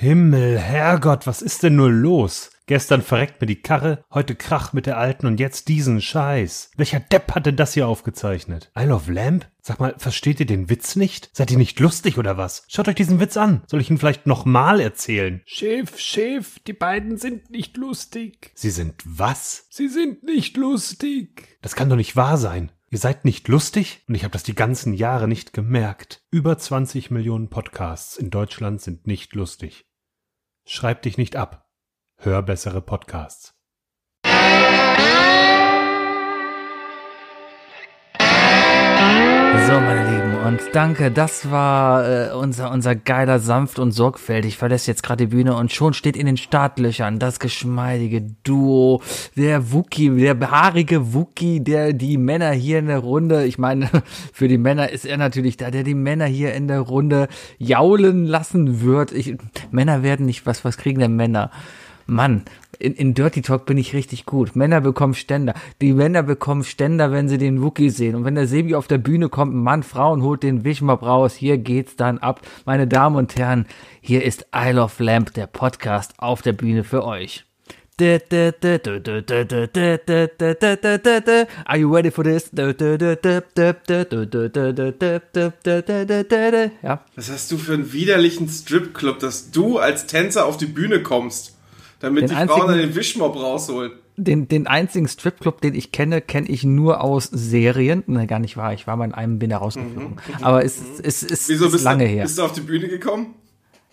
Himmel, Herrgott, was ist denn nur los? Gestern verreckt mir die Karre, heute Krach mit der alten und jetzt diesen Scheiß. Welcher Depp hat denn das hier aufgezeichnet? Isle of Lamp? Sag mal, versteht ihr den Witz nicht? Seid ihr nicht lustig oder was? Schaut euch diesen Witz an. Soll ich ihn vielleicht nochmal erzählen? Chef, Chef, die beiden sind nicht lustig. Sie sind was? Sie sind nicht lustig. Das kann doch nicht wahr sein. Ihr seid nicht lustig? Und ich habe das die ganzen Jahre nicht gemerkt. Über 20 Millionen Podcasts in Deutschland sind nicht lustig. Schreib dich nicht ab. Hör bessere Podcasts. So, meine Lieben, und danke, das war äh, unser, unser geiler sanft und sorgfältig. Verlässt jetzt gerade die Bühne und schon steht in den Startlöchern das geschmeidige Duo, der Wookie, der haarige Wookie, der die Männer hier in der Runde, ich meine, für die Männer ist er natürlich da, der die Männer hier in der Runde jaulen lassen wird. Ich, Männer werden nicht, was, was kriegen denn Männer? Mann, in, in Dirty Talk bin ich richtig gut. Männer bekommen Ständer. Die Männer bekommen Ständer, wenn sie den Wookie sehen. Und wenn der Sebi auf der Bühne kommt, Mann, Frauen holt den Wischmob raus. Hier geht's dann ab. Meine Damen und Herren, hier ist Isle of Lamp, der Podcast auf der Bühne für euch. Are you ready for this? Ja. Was hast du für einen widerlichen Stripclub, dass du als Tänzer auf die Bühne kommst? Damit Den die Frauen einzigen- den Wischmob rausholen. Den, den einzigen Stripclub, den ich kenne, kenne ich nur aus Serien. Ne, gar nicht wahr. Ich war mal in einem bin herausgeführung. Aber es, es, es Wieso ist bist, lange du, her. bist du auf die Bühne gekommen?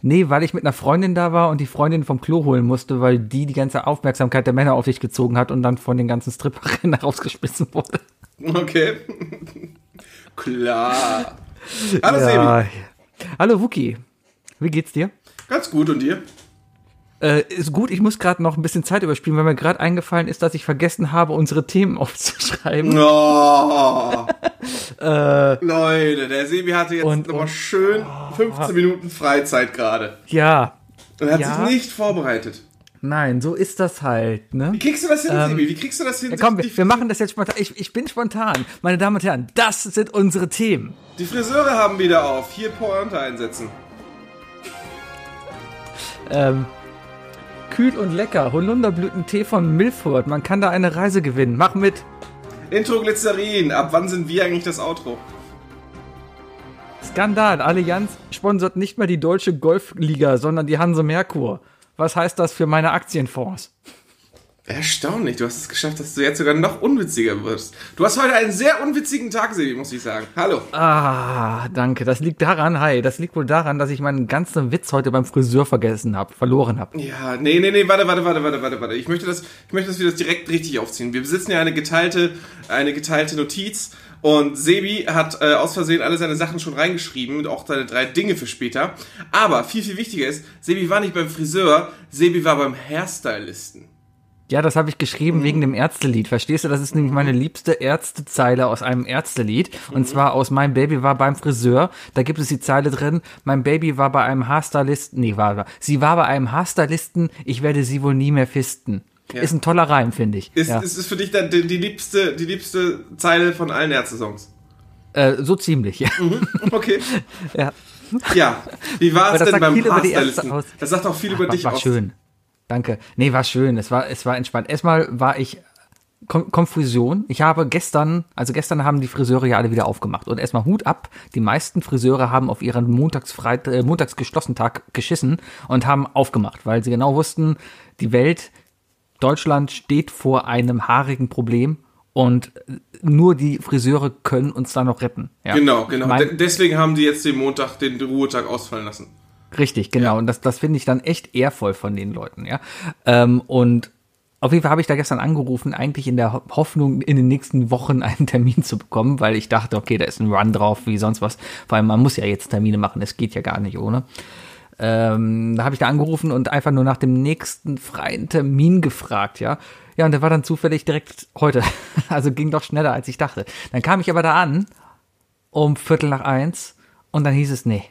Nee, weil ich mit einer Freundin da war und die Freundin vom Klo holen musste, weil die die ganze Aufmerksamkeit der Männer auf sich gezogen hat und dann von den ganzen Stripperinnen rausgeschmissen wurde. Okay. Klar. Hallo Ja. Sebi. Hallo Wookie. Wie geht's dir? Ganz gut und dir? Äh, ist gut, ich muss gerade noch ein bisschen Zeit überspielen, weil mir gerade eingefallen ist, dass ich vergessen habe, unsere Themen aufzuschreiben. Oh. Äh, Leute, der Sebi hatte jetzt nochmal schön 15 Minuten Freizeit gerade. ja, Und hat Ja. sich nicht vorbereitet. nein, so ist das halt, ne? Wie kriegst du das hin, Ähm, Sebi? Wie kriegst du das hin? Ja, komm, wir, wir machen das jetzt spontan. Ich, ich bin spontan. Meine Damen und Herren, das sind unsere Themen. die Friseure haben wieder auf. Hier Pointe einsetzen. Ähm, kühl und lecker. Holunderblütentee von Milford. Man kann da eine Reise gewinnen. Mach mit. Intro Glycerin. Ab wann sind wir eigentlich das Outro? Skandal. Allianz sponsert nicht mehr die deutsche Golfliga, sondern die Hanse Merkur. Was heißt das für meine Aktienfonds? Erstaunlich, du hast es geschafft, dass du jetzt sogar noch unwitziger wirst. Du hast heute einen sehr unwitzigen Tag, Sebi, muss ich sagen. Hallo. Ah, danke. Das liegt daran, hi, das liegt wohl daran, dass ich meinen ganzen Witz heute beim Friseur vergessen habe, verloren habe. Ja, nee, nee, nee, warte, warte, warte, warte, warte, warte. Ich möchte das, ich möchte, dass wir das direkt richtig aufziehen. Wir besitzen ja eine geteilte, eine geteilte Notiz und Sebi hat äh, aus Versehen alle seine Sachen schon reingeschrieben und auch seine drei Dinge für später. Aber viel, viel wichtiger ist, Sebi war nicht beim Friseur, Sebi war beim Hairstylisten. Ja, das habe ich geschrieben wegen dem Ärztelied. Verstehst du? Das ist nämlich meine liebste Ärztezeile aus einem Ärztelied. Und zwar aus Mein Baby war beim Friseur. Da gibt es die Zeile drin. Mein Baby war bei einem Haarstylisten. Nee, war, war. Sie war bei einem Haarstylisten. Ich werde sie wohl nie mehr fisten. Ja. Ist ein toller Reim, finde ich. Ist, ja. ist, ist für dich dann die, die liebste, die liebste Zeile von allen Ärzte-Songs? äh, so ziemlich, ja. Okay. ja. Ja. Wie war es denn beim über Haarstylisten? Das sagt auch viel über war, dich war aus. schön. Danke. Nee, war schön. Es war, es war entspannt. Erstmal war ich Kon Konfusion. Ich habe gestern, also gestern haben die Friseure ja alle wieder aufgemacht. Und erstmal Hut ab. Die meisten Friseure haben auf ihren Montagsfreit äh, montagsgeschlossenen Tag geschissen und haben aufgemacht, weil sie genau wussten, die Welt, Deutschland steht vor einem haarigen Problem und nur die Friseure können uns da noch retten. Ja. Genau, genau. Deswegen haben die jetzt den Montag, den Ruhetag ausfallen lassen. Richtig, genau. Und das, das finde ich dann echt ehrvoll von den Leuten, ja. Ähm, und auf jeden Fall habe ich da gestern angerufen, eigentlich in der Ho- Hoffnung, in den nächsten Wochen einen Termin zu bekommen, weil ich dachte, okay, da ist ein Run drauf, wie sonst was. Vor allem, man muss ja jetzt Termine machen, es geht ja gar nicht ohne. Ähm, da habe ich da angerufen und einfach nur nach dem nächsten freien Termin gefragt, ja. Ja, und der war dann zufällig direkt heute. Also ging doch schneller, als ich dachte. Dann kam ich aber da an, um Viertel nach eins, und dann hieß es, nee,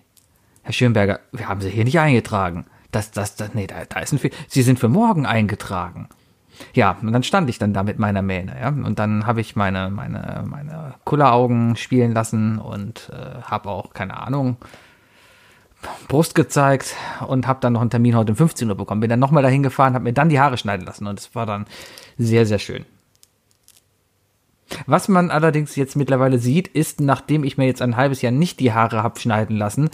Herr Schönberger, wir haben Sie hier nicht eingetragen. Das, das, das, nee, da, da ist ein Fehler. Sie sind für morgen eingetragen. Ja, und dann stand ich dann da mit meiner Mähne, ja. Und dann habe ich meine, meine, meine Kulleraugen spielen lassen und äh, habe auch, keine Ahnung, Brust gezeigt und habe dann noch einen Termin heute um 15 Uhr bekommen. Bin dann nochmal dahin gefahren, habe mir dann die Haare schneiden lassen und es war dann sehr, sehr schön. Was man allerdings jetzt mittlerweile sieht, ist, nachdem ich mir jetzt ein halbes Jahr nicht die Haare habe schneiden lassen,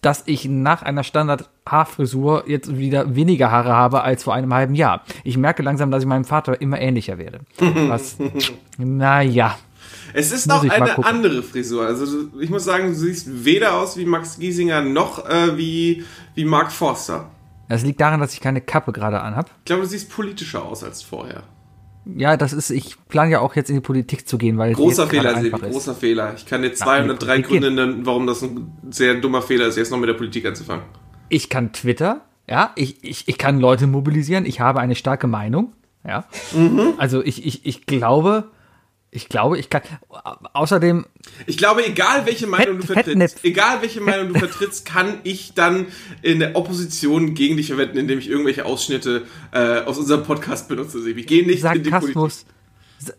dass ich nach einer Standard-Haarfrisur jetzt wieder weniger Haare habe als vor einem halben Jahr. Ich merke langsam, dass ich meinem Vater immer ähnlicher werde. Was, naja. Es ist auch eine andere Frisur. Also ich muss sagen, du siehst weder aus wie Max Giesinger noch äh, wie, wie Mark Forster. Das liegt daran, dass ich keine Kappe gerade anhab. Ich glaube, du siehst politischer aus als vorher. Ja, das ist, ich plane ja auch jetzt in die Politik zu gehen, weil Großer Fehler, Sebi, großer Fehler. Ich kann dir die 203 Politik Gründe nennen, warum das ein sehr dummer Fehler ist, jetzt noch mit der Politik anzufangen. Ich kann Twitter, ja, ich, ich, ich kann Leute mobilisieren, ich habe eine starke Meinung, ja. Mhm. Also ich, ich, ich glaube, ich glaube, ich kann, außerdem, Ich glaube, egal welche Meinung du Fett- vertrittst, Fettnäpf- egal welche Meinung du vertrittst, kann ich dann in der Opposition gegen dich verwenden, indem ich irgendwelche Ausschnitte äh, aus unserem Podcast benutze, Sebi. Geh nicht in die Politik. Sarkasmus,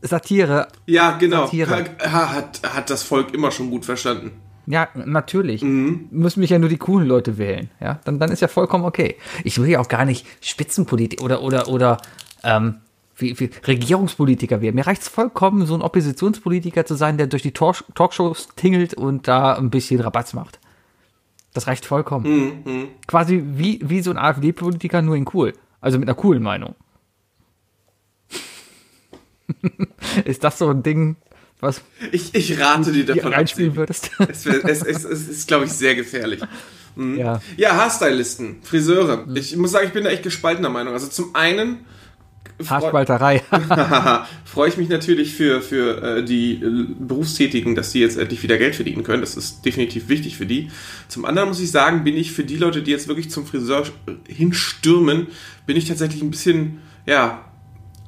Satire, Ja, genau. Satire. Ha- Hat, hat das Volk immer schon gut verstanden. ja, natürlich. Mhm. Müssen mich ja nur die coolen Leute wählen, ja. Dann, dann ist ja vollkommen okay. Ich will ja auch gar nicht Spitzenpolitik oder, oder, oder, ähm, wie, wie Regierungspolitiker werden. Mir reicht es vollkommen, so ein Oppositionspolitiker zu sein, der durch die Talk Talkshows tingelt und da ein bisschen Rabatz macht. Das reicht vollkommen. Mhm, Quasi wie, wie so ein AfD-Politiker, nur in cool. Also mit einer coolen Meinung. ist das so ein Ding, was Ich, ich rate dir davon Sebi. würdest? Es, wär- es, es, es ist, glaube ich, sehr gefährlich. ja. Ja, Haarstylisten, Friseure. Ich muss sagen, ich bin da echt gespaltener Meinung. Also zum einen Haarspalterei. freue ich mich natürlich für, für äh, die äh, Berufstätigen, dass die jetzt endlich wieder Geld verdienen können. Das ist definitiv wichtig für die. Zum anderen muss ich sagen, bin ich für die Leute, die jetzt wirklich zum Friseur hinstürmen, bin ich tatsächlich ein bisschen, ja,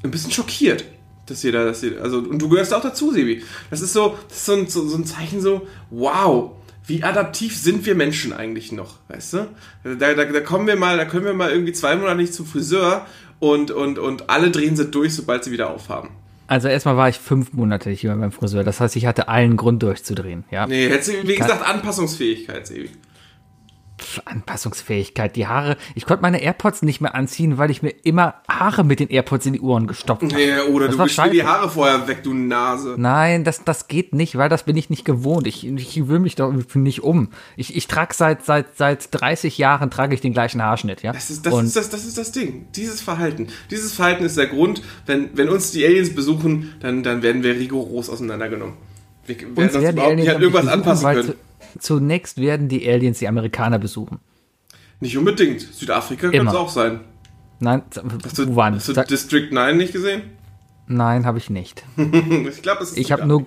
ein bisschen schockiert. Dass ihr da, dass ihr, also, und du gehörst auch dazu, Sebi. Das ist so, das ist so ein, so, so ein Zeichen so, wow, wie adaptiv sind wir Menschen eigentlich noch, weißt du? Da, da, da kommen wir mal, da können wir mal irgendwie zwei Monate nicht zum Friseur und, und, und alle drehen sie durch, sobald sie wieder aufhaben. Also erstmal war ich fünf Monate nicht mehr beim Friseur. Das heißt, ich hatte allen Grund durchzudrehen. Ja. Nee, du, wie gesagt, Anpassungsfähigkeit, Sebi. Anpassungsfähigkeit. Die Haare. Ich konnte meine AirPods nicht mehr anziehen, weil ich mir immer Haare mit den AirPods in die Ohren gestopft habe. Nee, oder Das du wischst dir die. Haare vorher weg, du Nase. Nein, das, das geht nicht, weil das bin ich nicht gewohnt. Ich, ich will mich doch nicht um. Ich, ich trage seit, seit, seit 30 Jahren trage ich den gleichen Haarschnitt, ja. Das ist das, Und ist das, das ist das Ding. Dieses Verhalten. Dieses Verhalten ist der Grund, wenn, wenn uns die Aliens besuchen, dann, dann werden wir rigoros auseinandergenommen. Wir werden uns, uns werden die überhaupt nicht an irgendwas anpassen können. Zu- Zunächst werden die Aliens die Amerikaner besuchen. Nicht unbedingt. Südafrika Immer. es auch sein. Nein, Hast du, wann? hast du Sag- District 9 nicht gesehen? Nein, habe ich nicht. Ich glaube, es ist Ich habe nur,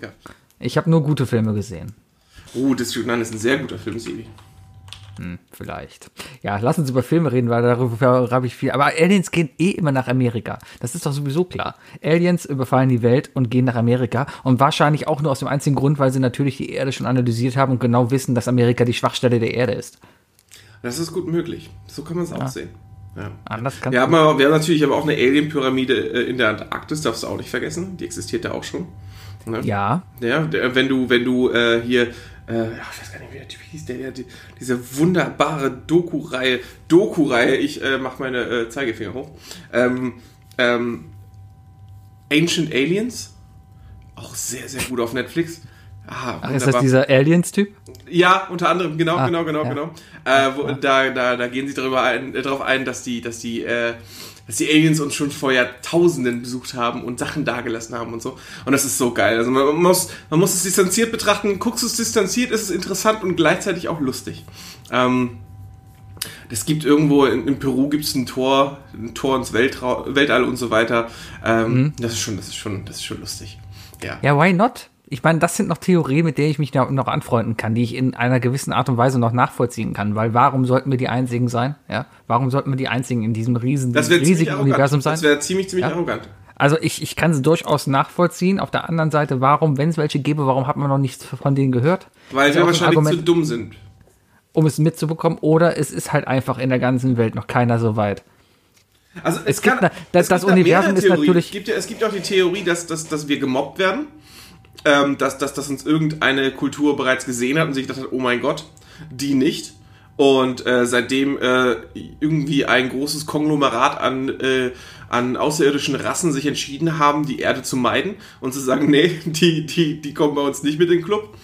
ich habe nur gute Filme gesehen. Oh, District 9 ist ein sehr guter Film, Sibi. Vielleicht. Ja, lass uns über Filme reden, weil darüber habe ich viel. Aber Aliens gehen eh immer nach Amerika. Das ist doch sowieso klar. Aliens überfallen die Welt und gehen nach Amerika. Und wahrscheinlich auch nur aus dem einzigen Grund, weil sie natürlich die Erde schon analysiert haben und genau wissen, dass Amerika die Schwachstelle der Erde ist. Das ist gut möglich. So kann man es auch sehen. Ja. Anders kann Wir haben, aber, wir haben natürlich aber auch eine Alien-Pyramide äh, in der Antarktis, darfst du auch nicht vergessen. Die existiert da auch schon. Ne? Ja, Ja, wenn du, wenn du äh, hier, äh, ich weiß gar nicht, wie der Typ hieß, der, der, die, diese wunderbare Doku-Reihe, Doku-Reihe, ich äh, mach meine äh, Zeigefinger hoch, ähm, ähm, Ancient Aliens, auch sehr, sehr gut auf Netflix. Ah, Ach, ist das dieser Aliens-Typ? ja, unter anderem, genau, Ah, genau, genau, ja. genau. Äh, wo, da, da, da gehen sie darüber ein, äh, darauf ein, dass die, dass die, äh, dass die Aliens uns schon vor Jahrtausenden besucht haben und Sachen dagelassen haben und so. Und das ist so geil. Also man muss, man muss es distanziert betrachten. Guckst du es distanziert, ist es interessant und gleichzeitig auch lustig. Ähm, es gibt irgendwo in, in Peru gibt es ein Tor, ein Tor ins Weltrau Weltall und so weiter. Ähm, Das ist schon, das ist schon, das ist schon lustig. Ja. Ja, why not? Ich meine, das sind noch Theorien, mit denen ich mich noch anfreunden kann, die ich in einer gewissen Art und Weise noch nachvollziehen kann. Weil warum sollten wir die Einzigen sein? Ja, warum sollten wir die Einzigen in diesem riesen, riesigen. Universum sein? Das wäre ziemlich, ziemlich Ja. arrogant. Also ich, ich kann sie durchaus nachvollziehen. Auf der anderen Seite, warum, wenn es welche gäbe, warum hat man noch nichts von denen gehört? Weil wir wahrscheinlich Argument, zu dumm sind. um es mitzubekommen. Oder es ist halt einfach in der ganzen Welt noch keiner so weit. Also Es gibt na- das- es das gibt da Universum ist natürlich- Es gibt, ja, es gibt auch die Theorie, dass, dass, dass wir gemobbt werden. Ähm, dass, dass, dass uns irgendeine Kultur bereits gesehen hat und sich gedacht hat, oh mein Gott, die nicht. und äh, seitdem äh, irgendwie ein großes Konglomerat an, äh, an außerirdischen Rassen sich entschieden haben, die Erde zu meiden und zu sagen, nee, die, die, die kommen bei uns nicht mit in den Club.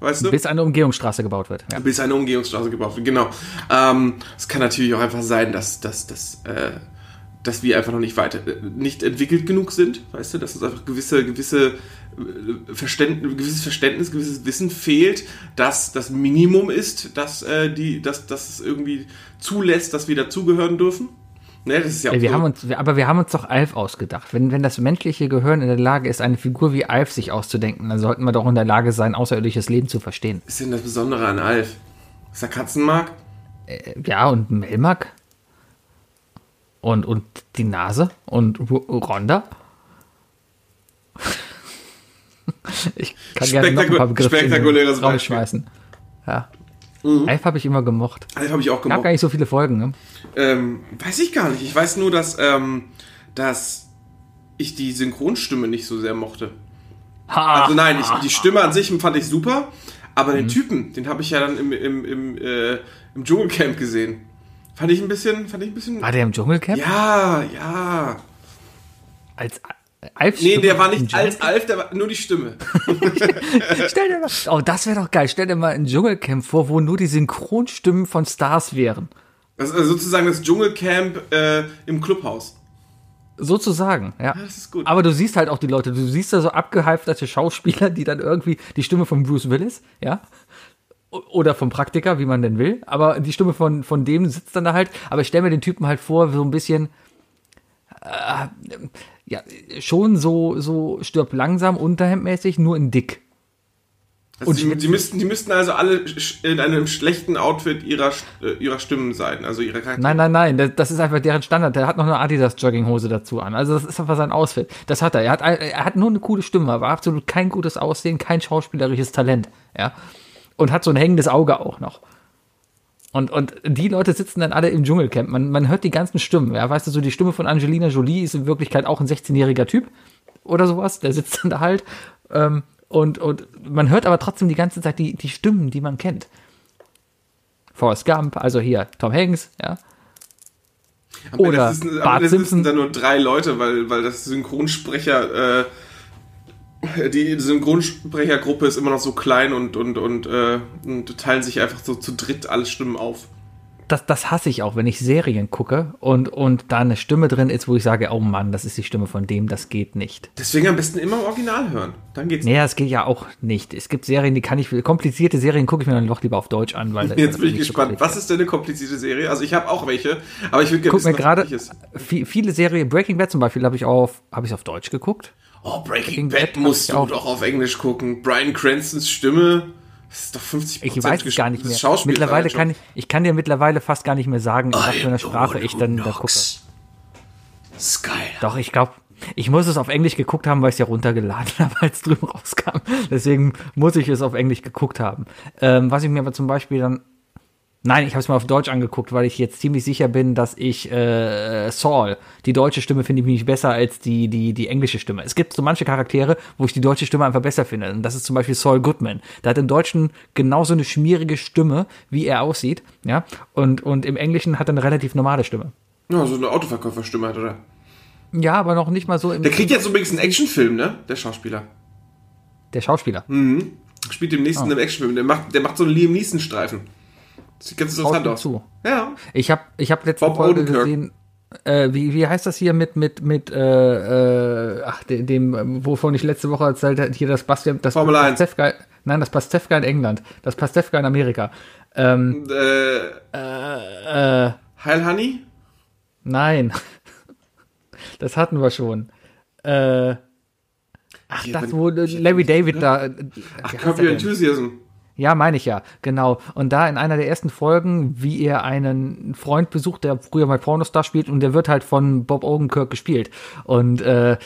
Weißt du? Bis eine Umgehungsstraße gebaut wird. Ja. Bis eine Umgehungsstraße gebaut wird, genau. Ähm, es kann natürlich auch einfach sein, dass, dass, dass, äh, dass wir einfach noch nicht weiter, äh, nicht entwickelt genug sind, weißt du, dass uns einfach gewisse, gewisse Verständnis, gewisses Verständnis, gewisses Wissen fehlt, dass das Minimum ist, dass, äh, die, dass, dass es irgendwie zulässt, dass wir dazugehören dürfen. Ne, das ist ja Wir so. haben uns, aber wir haben uns doch Alf ausgedacht. Wenn, wenn das menschliche Gehirn in der Lage ist, eine Figur wie Alf sich auszudenken, dann sollten wir doch in der Lage sein, außerirdisches Leben zu verstehen. Was ist denn das Besondere an Alf? Ist er Katzenmark? Äh, Ja, und Melmark? Und, und die Nase? Und Ru- Ronda? Ich kann gerne noch ein paar Begriffe in spektakuläres Beispiel. schmeißen. Ja. Alf habe ich immer gemocht. Alf habe ich auch Gab gemocht. gar nicht so viele Folgen, ne? Ähm, weiß ich gar nicht. Ich weiß nur, dass, ähm, dass ich die Synchronstimme nicht so sehr mochte. Also nein, ich, die Stimme an sich fand ich super, aber Mhm. den Typen, den habe ich ja dann im, im, im, äh, im Dschungelcamp gesehen. Fand ich ein bisschen, fand ich ein bisschen. War der im Dschungelcamp? Ja, ja. Als Alf Nee, der war nicht als Alf, der war nur die Stimme. Stell dir mal, oh, das wäre doch geil. Stell dir mal ein Dschungelcamp vor, wo nur die Synchronstimmen von Stars wären. Das ist also sozusagen das Dschungelcamp äh, im Clubhaus. Sozusagen, ja. Das ist gut. Aber du siehst halt auch die Leute, du siehst da so abgehalfterte Schauspieler, die dann irgendwie die Stimme von Bruce Willis, ja, oder vom Praktiker, wie man denn will, aber die Stimme von, von dem sitzt dann da halt, aber ich stelle mir den Typen halt vor, so ein bisschen, äh, ja, schon so, so stirbt langsam, unterhemdmäßig, nur in dick. Also die, die, müssten, die müssten also alle in einem schlechten Outfit ihrer, äh, ihrer Stimmen sein, also ihrer Charaktere. Nein, nein, nein, das, das ist einfach deren Standard. Der hat noch eine Adidas-Jogginghose dazu an. Also das ist einfach sein Outfit. Das hat er. Er hat, er hat nur eine coole Stimme, aber absolut kein gutes Aussehen, kein schauspielerisches Talent. Ja. Und hat so ein hängendes Auge auch noch. Und, und die Leute sitzen dann alle im Dschungelcamp. Man, man hört die ganzen Stimmen. Ja, weißt du, so die Stimme von Angelina Jolie ist in Wirklichkeit auch ein 16-jähriger Typ oder sowas. Der sitzt dann da halt. Ähm, und, und man hört aber trotzdem die ganze Zeit die, die Stimmen, die man kennt. Forrest Gump, also hier Tom Hanks, ja. Ende oder sitzen, am Bart sitzen Simpson. da nur drei Leute, weil, weil das Synchronsprecher, äh, die Synchronsprechergruppe ist immer noch so klein und, und, und, äh, und teilen sich einfach so zu dritt alle Stimmen auf. das, das hasse ich auch, wenn ich Serien gucke und, und da eine Stimme drin ist, wo ich sage, oh Mann, das ist die Stimme von dem, das geht nicht. Deswegen am besten immer im Original hören. Dann geht's. Naja, es geht ja auch nicht. Es gibt Serien, die kann ich, komplizierte Serien gucke ich mir dann doch lieber auf Deutsch an, weil Jetzt bin ich gespannt. Was ist denn eine komplizierte Serie? Also ich habe auch welche, aber ich würde gerne mir wissen, was gerade viele Serien, Breaking Bad zum Beispiel, habe ich auf, habe ich auf Deutsch geguckt. Oh, Breaking Breaking Bad musst du doch auf Englisch gucken. Brian Cranstons Stimme, das ist doch 50% Ich weiß es gar nicht mehr. Mittlerweile kann ich, ich kann dir mittlerweile fast gar nicht mehr sagen, in was für einer Sprache ich dann da gucke. Skyler. Doch, ich glaube, ich muss es auf Englisch geguckt haben, weil ich es ja runtergeladen habe, als es drüben rauskam. Deswegen muss ich es auf Englisch geguckt haben. Ähm, was ich mir aber zum Beispiel dann. Nein, ich habe es mal auf Deutsch angeguckt, weil ich jetzt ziemlich sicher bin, dass ich äh, Saul, die deutsche Stimme finde ich mich besser als die, die, die englische Stimme. Es gibt so manche Charaktere, wo ich die deutsche Stimme einfach besser finde. Und das ist zum Beispiel Saul Goodman. Der hat im Deutschen genauso eine schmierige Stimme, wie er aussieht. Ja. Und, und im Englischen hat er eine relativ normale Stimme. Ja, so eine Autoverkäuferstimme hat, oder? Ja, aber noch nicht mal so im Der kriegt jetzt übrigens einen Actionfilm, ne? Der Schauspieler. der Schauspieler. Spielt demnächst Ah. in einem Actionfilm. Der macht, der macht so einen Liam Neeson-Streifen. Sieht ganz interessant aus. zu. Ja. Ich habe ich hab letzte Bob Folge Odenkirk. gesehen, äh, wie, wie heißt das hier mit, mit, mit, äh, äh, ach, dem, dem, wovon ich letzte Woche erzählt habe, hier das Pastef, das Formel 1. Pastewka, nein, das Pastewka in England, das Pastewka in Amerika. Ähm, Äh, äh, Heil Honey? nein. das hatten wir schon. Äh, ach, Hier, das, wo äh, Larry David da. äh, Ach, Curb Your? Enthusiasm. Ja, meine ich ja, genau. Und da in einer der ersten Folgen, wie er einen Freund besucht, der früher mal Pornostar spielt und der wird halt von Bob Odenkirk gespielt. Und äh,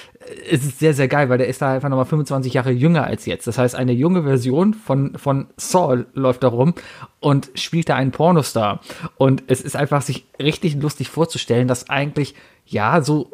es ist sehr, sehr geil, weil der ist da einfach nochmal 25 Jahre jünger als jetzt. Das heißt, eine junge Version von, von Saul läuft da rum und spielt da einen Pornostar. Und es ist einfach sich richtig lustig vorzustellen, dass eigentlich, ja, so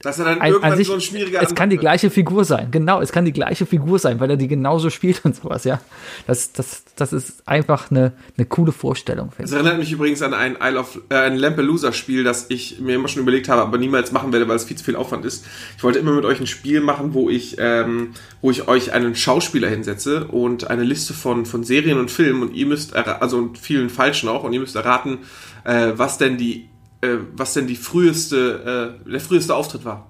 Dass er dann ein, irgendwann an sich, so ein schwieriger es kann die gleiche Figur sein. Genau, es kann die gleiche Figur sein, weil er die genauso spielt und sowas, ja. Das, das, das ist einfach eine, eine coole Vorstellung, Das finde ich. erinnert mich übrigens an ein Isle of, äh, ein Lampelusa-Spiel, das ich mir immer schon überlegt habe, aber niemals machen werde, weil es viel zu viel Aufwand ist. Ich wollte immer mit euch ein Spiel machen, wo ich, ähm, wo ich euch einen Schauspieler hinsetze und eine Liste von, von Serien und Filmen und ihr müsst, also und vielen falschen auch, und ihr müsst erraten, äh, was denn die, äh, was denn die früheste, äh, der früheste Auftritt war.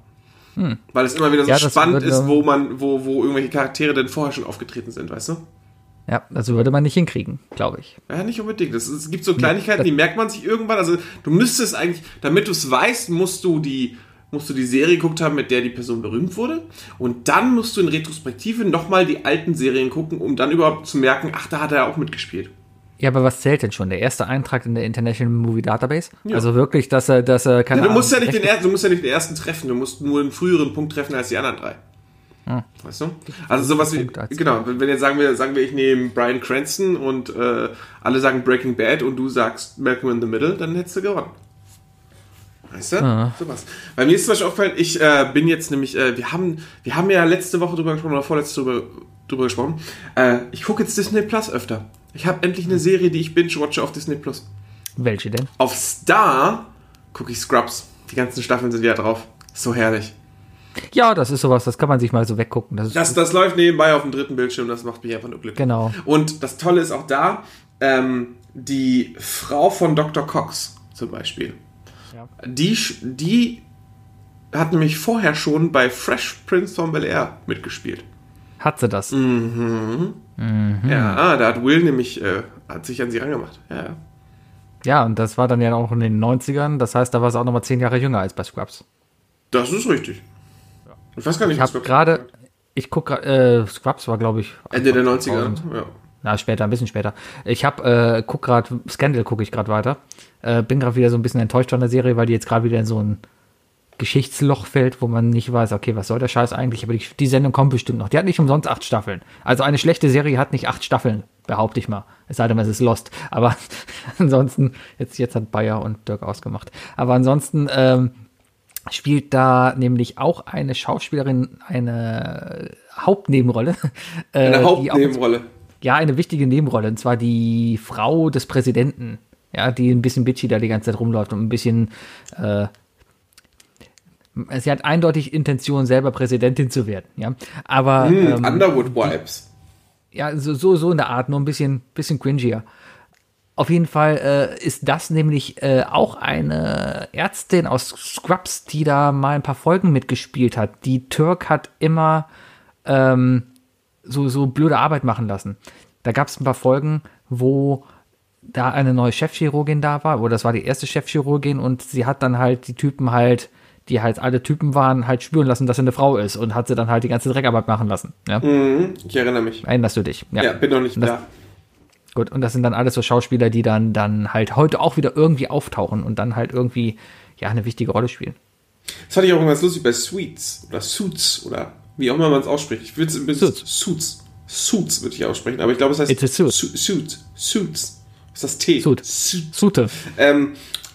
Weil es immer wieder so Ja, spannend würde- ist, wo man, wo, wo irgendwelche Charaktere denn vorher schon aufgetreten sind, weißt du? Ja, das würde man nicht hinkriegen, glaube ich. Ja, nicht unbedingt. Es gibt so Kleinigkeiten, die merkt man sich irgendwann. Also du müsstest eigentlich, damit du es weißt, musst du die musst du die Serie geguckt haben, mit der die Person berühmt wurde. Und dann musst du in Retrospektive nochmal die alten Serien gucken, um dann überhaupt zu merken, ach, da hat er auch mitgespielt. Ja, aber was zählt denn schon? Der erste Eintrag in der International Movie Database? Also wirklich, dass er, dass er keine Ja, du musst ja Ahnung, nicht den ersten, du musst ja nicht den ersten treffen, du musst nur einen früheren Punkt treffen als die anderen drei. Weißt du? Also sowas wie, genau, wenn jetzt sagen wir, sagen wir, ich nehme Brian Cranston und äh, alle sagen Breaking Bad und du sagst Malcolm in the Middle, dann hättest du gewonnen. Weißt du? Sowas. Bei mir ist zum Beispiel aufgefallen, ich äh, bin jetzt nämlich, äh, wir haben, wir haben ja letzte Woche drüber gesprochen oder vorletzte drüber, drüber gesprochen. Äh, ich gucke jetzt Disney Plus öfter. Ich habe endlich eine Serie, die ich binge-watche auf Disney Plus. Welche denn? Auf Star gucke ich Scrubs. Die ganzen Staffeln sind ja drauf. So herrlich. Ja, das ist sowas, das kann man sich mal so weggucken. Das Das, das läuft nebenbei auf dem dritten Bildschirm, das macht mich einfach nur glücklich. Genau. Und das Tolle ist auch da, ähm, die Frau von Dr. Cox zum Beispiel, Ja. die, die hat nämlich vorher schon bei Fresh Prince von Bel Air mitgespielt. Hat sie das. Mhm. Ja, da hat Will nämlich, äh, hat sich an sie rangemacht. Ja, ja. Und das war dann ja auch in den 90ern. Das heißt, da war sie auch noch mal zehn Jahre jünger als bei Scrubs. Das ist richtig. Ich weiß gar nicht, Ich was- gerade, ich gucke äh, Scrubs war, glaube ich, Ende der 90er. 2000. Ja. Na, später, ein bisschen später. Ich habe, äh, guck gerade, Scandal gucke ich gerade weiter. Äh, bin gerade wieder so ein bisschen enttäuscht von der Serie, weil die jetzt gerade wieder in so ein Geschichtsloch fällt, wo man nicht weiß, okay, was soll der Scheiß eigentlich? Aber die, die Sendung kommt bestimmt noch. Die hat nicht umsonst acht Staffeln. Also eine schlechte Serie hat nicht acht Staffeln, behaupte ich mal. Es sei denn, es ist Lost. Aber ansonsten, jetzt, jetzt hat Bayer und Dirk ausgemacht. Aber ansonsten, ähm, spielt da nämlich auch eine Schauspielerin eine Hauptnebenrolle. äh, Eine Hauptnebenrolle. ja, eine wichtige Nebenrolle, und zwar die Frau des Präsidenten, ja, die ein bisschen bitchy da die ganze Zeit rumläuft und ein bisschen, äh, sie hat eindeutig Intention, selber Präsidentin zu werden, ja, aber Hm, ähm, Underwood Vibes. ja, so, so, so in der Art, nur ein bisschen, bisschen cringier. Auf jeden Fall äh, ist das nämlich äh, auch eine Ärztin aus Scrubs, die da mal ein paar Folgen mitgespielt hat. Die Türk hat immer ähm, so, so blöde Arbeit machen lassen. Da gab es ein paar Folgen, wo da eine neue Chefchirurgin da war, oder das war die erste Chefchirurgin und sie hat dann halt die Typen halt, die halt alle Typen waren, halt spüren lassen, dass sie eine Frau ist und hat sie dann halt die ganze Dreckarbeit machen lassen. Ja? Mhm, ich erinnere mich. Erinnerst du dich? Ja, bin noch nicht das- da. Gut, und das sind dann alles so Schauspieler, die dann, dann halt heute auch wieder irgendwie auftauchen und dann halt irgendwie, ja, eine wichtige Rolle spielen. Das fand ich auch immer ganz lustig bei Sweets oder Suits oder wie auch immer man es ausspricht. Ich würde es ein bisschen Suits. Suits. Suits würde ich aussprechen, aber ich glaube, es heißt It's a suit. Su- Suit. Suits. Was ist das T? Suit. Suit. Sute. Ähm,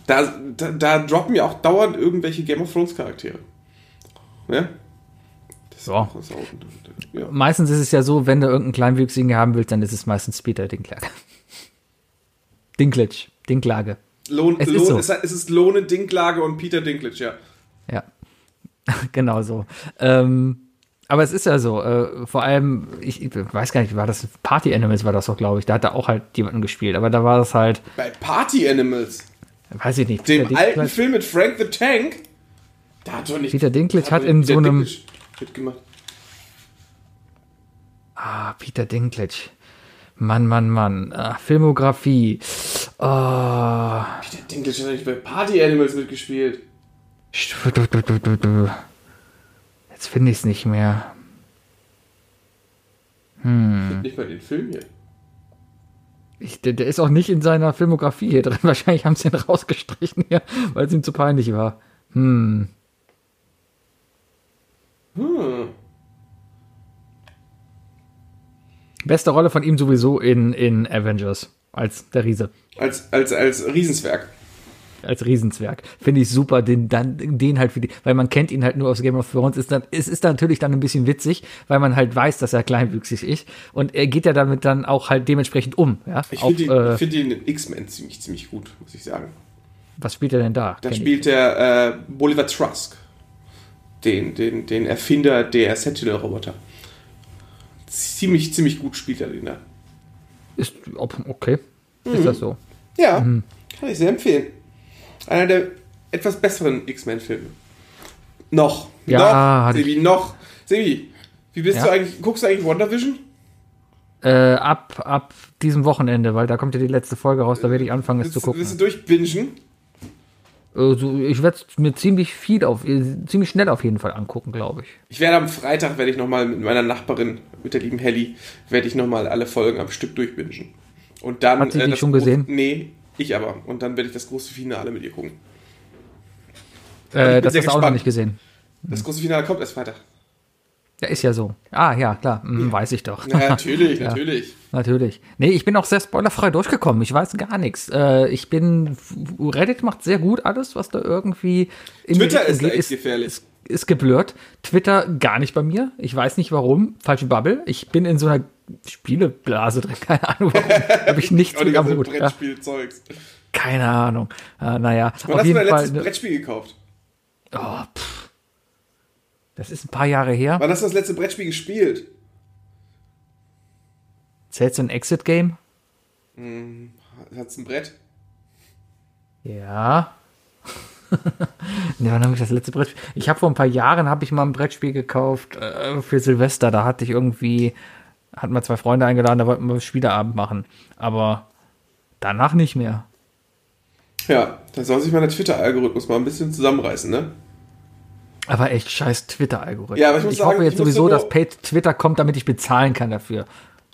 da, da, da droppen ja auch dauernd irgendwelche Game of Thrones Charaktere. Ne? Ja. ist auch, ja. Meistens ist es ja so, wenn du irgendeinen Kleinwüchsigen haben willst, dann ist es meistens Peter Dinklage. Dinklage. Dinklage. Lohn, Es ist Lohn, so. es, es ist Lohne Dinklage und Peter Dinklage, ja. Ja. genau so. Ähm, aber es ist ja so, äh, vor allem, ich, ich weiß gar nicht, war das Party Animals war das doch, glaube ich. Da hat er auch halt jemanden gespielt, aber da war das halt, Bei Party Animals, weiß ich nicht. dem Peter alten Dinklage- Film mit Frank the Tank, da hat doch nicht. Peter Dinklage hat in so einem- mitgemacht. Ah, Peter Dinklage. Mann, Mann, Mann. Ah, Filmografie. Oh. Peter Dinklage hat doch nicht bei Party Animals mitgespielt. Jetzt finde ich es nicht mehr. Nicht bei den Film hier. Ich, der, der ist auch nicht in seiner Filmografie hier drin. Wahrscheinlich haben sie ihn rausgestrichen hier, weil es ihm zu peinlich war. Hm. Hm. Beste Rolle von ihm sowieso in, in Avengers. Als der Riese. Als, als, als Riesenswerk. Als Riesenzwerg. Finde ich super, den, dann, den halt für die, weil man kennt ihn halt nur aus Game of Thrones. Ist dann, es ist dann natürlich dann ein bisschen witzig, weil man halt weiß, dass er kleinwüchsig ist. Und er geht ja damit dann auch halt dementsprechend um. Ja? Ich finde äh, find ihn in X-Men ziemlich, ziemlich gut, muss ich sagen. was spielt er denn da? Da spielt der äh, Bolivar Trusk, den, den, den Erfinder der Sentinel-Roboter. Ziemlich, ziemlich gut spielt er den da. Ist, okay. Mhm. Ist das so? Ja, kann ich sehr empfehlen. Einer der etwas besseren X-Men-Filme. Noch. Ja, noch. Sebi, noch. Sebi, wie bist Ja? du eigentlich, guckst du eigentlich WandaVision? Äh, ab, ab diesem Wochenende, weil da kommt ja die letzte Folge raus, da werde ich anfangen, es zu du- gucken. willst du durchbingen? Also, ich werde es mir ziemlich viel auf, äh, ziemlich schnell auf jeden Fall angucken, glaube ich. Ich werde am Freitag, werde ich nochmal mit meiner Nachbarin, mit der lieben Helly, werde ich nochmal alle Folgen am Stück durchbingen. Und dann. Hat sie die das schon gesehen? Nee, ich aber. Und dann werde ich das große Finale mit ihr gucken. Äh, das hast du auch noch nicht gesehen. Das große Finale kommt erst Freitag. Ja, ist ja so. Ah, ja, klar, hm, weiß ich doch. Ja, natürlich, Ja. natürlich. Natürlich. Nee, ich bin auch sehr spoilerfrei durchgekommen. Ich weiß gar nichts. Äh, ich bin. Reddit macht sehr gut alles, was da irgendwie. Twitter ist da echt ist, gefährlich. Ist, ist geblurrt. Twitter gar nicht bei mir. Ich weiß nicht warum. Falsche Bubble. Ich bin in so einer Spieleblase drin. Keine Ahnung warum. Habe ich nichts mit am. Ja, keine Ahnung. Äh, naja, Wann auf hast du jeden dein Fall. letztes Brettspiel gekauft? Oh, pff. Das ist ein paar Jahre her. Wann hast du das letzte Brettspiel gespielt? Zählt so ein Exit-Game? Hat's ein Brett? Ja. ja, wann habe ich das letzte Brettspiel? Ich habe vor ein paar Jahren habe ich mal ein Brettspiel gekauft äh, für Silvester. Da hatte ich irgendwie, hatten wir zwei Freunde eingeladen, da wollten wir Spieleabend machen. Aber danach nicht mehr. Ja, da soll sich mal der Twitter-Algorithmus mal ein bisschen zusammenreißen, ne? Aber echt scheiß Twitter-Algorithmus. Ja, aber ich muss sagen, hoffe jetzt ich sowieso, so- dass Paid Twitter kommt, damit ich bezahlen kann dafür.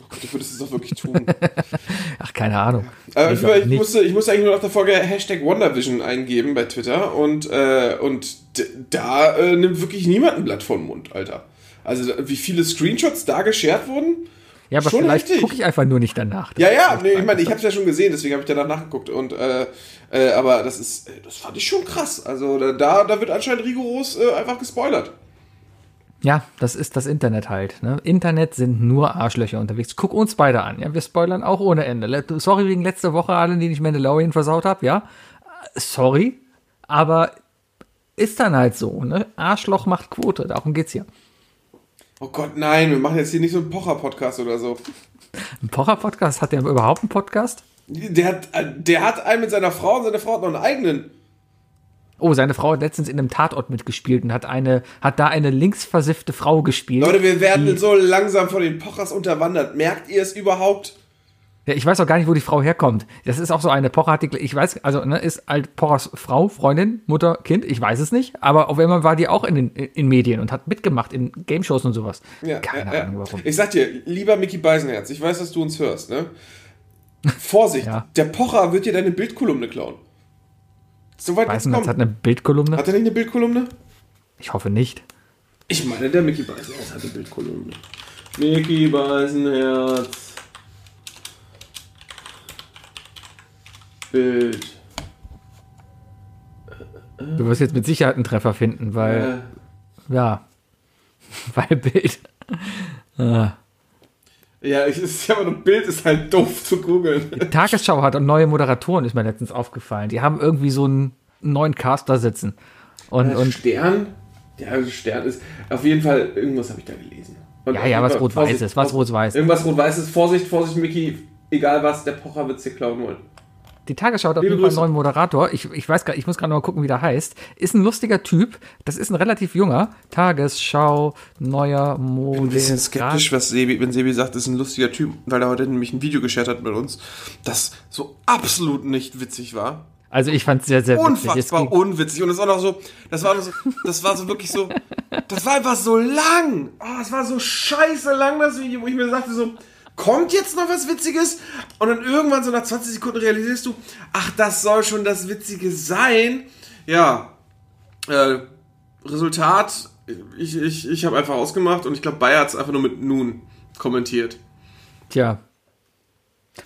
Oh Gott, du würdest es doch wirklich tun. Ach, keine Ahnung. Aber Nee, ich, ich, musste, ich musste eigentlich nur nach der Folge Hashtag WandaVision eingeben bei Twitter und, äh, und da äh, nimmt wirklich niemand ein Blatt vom Mund, Alter. Also wie viele Screenshots da geshared wurden? ja, aber schon vielleicht gucke ich einfach nur nicht danach. Das Ja, ja, nee, ich meine, ich habe es ja schon gesehen, deswegen habe ich danach nachgeguckt und äh, äh, aber das ist, äh, das fand ich schon krass. Also da, da wird anscheinend rigoros äh, einfach gespoilert. Ja, das ist das Internet halt. Ne? Internet sind nur Arschlöcher unterwegs. Guck uns beide an. Ja, wir spoilern auch ohne Ende. Sorry wegen letzter Woche allen, die ich Mandalorian versaut habe. Ja, Äh, sorry, aber ist dann halt so. Ne? Arschloch macht Quote. Darum geht's hier. Oh Gott, nein, wir machen jetzt hier nicht so einen Pocher-Podcast oder so. Ein Pocher-Podcast hat der überhaupt einen Podcast? Der hat, äh, der hat einen mit seiner Frau und seine Frau hat noch einen eigenen. Oh, seine Frau hat letztens in einem Tatort mitgespielt und hat eine, hat da eine linksversiffte Frau gespielt. Leute, wir werden so langsam von den Pochers unterwandert. Merkt ihr es überhaupt? Ja, ich weiß auch gar nicht, wo die Frau herkommt. Das ist auch so eine Pocher hat die, ich weiß, also ne, ist halt Pochers Frau, Freundin, Mutter, Kind, ich weiß es nicht, aber auf einmal war die auch in den in Medien und hat mitgemacht in Game Shows und sowas. Ja, Keine ja, Ahnung warum. Ich sag dir, lieber Mickey Beisenherz, ich weiß, dass du uns hörst, ne? Vorsicht, der Pocher wird dir deine Bildkolumne klauen. So weit Weißenherz hat eine Bildkolumne? Hat er nicht eine Bildkolumne? Ich hoffe nicht. Ich meine, der Mickey Beisenherz hat eine Bildkolumne. Mickey Beisenherz. Bild. Du wirst jetzt mit Sicherheit einen Treffer finden, weil, Äh, ja, weil Bild. Ah. Ja, ich, ist ja aber ein Bild ist halt doof zu googeln. Tagesschau hat neue Moderatoren, ist mir letztens aufgefallen. Die haben irgendwie so einen neuen Cast da sitzen. Und, und Stern? Ja, Stern ist. Auf jeden Fall, irgendwas habe ich da gelesen. Und Ja, ja, was Vorsicht, Rot-Weißes, was. Rot-Weiß. Irgendwas Rot-Weißes. Vorsicht, Vorsicht, Mickey. Egal was, der Pocher wird es dir klauen wollen. Die Tagesschau hat auf Liebe jeden Fall einen neuen Moderator. Ich, ich weiß gar, ich muss gerade noch mal gucken, wie der heißt. Ist ein lustiger Typ. Das ist ein relativ junger. Tagesschau, neuer ein bisschen Moderator. skeptisch, was Sebi, wenn Sebi sagt, das ist ein lustiger Typ, weil er heute nämlich ein Video geshared hat mit uns, das so absolut nicht witzig war. Also ich fand es sehr, sehr witzig. Es Unfassbar unwitzig. Und es war noch so, das war so, das war so wirklich so, das war einfach so lang. Oh, es war so scheiße lang, das Video, wo ich mir sagte so, kommt jetzt noch was Witziges? Und dann irgendwann so nach 20 Sekunden realisierst du, ach, das soll schon das Witzige sein. Ja, äh, Resultat, ich, ich, ich habe einfach ausgemacht und ich glaube, Bayer hat es einfach nur mit Nun kommentiert. Tja.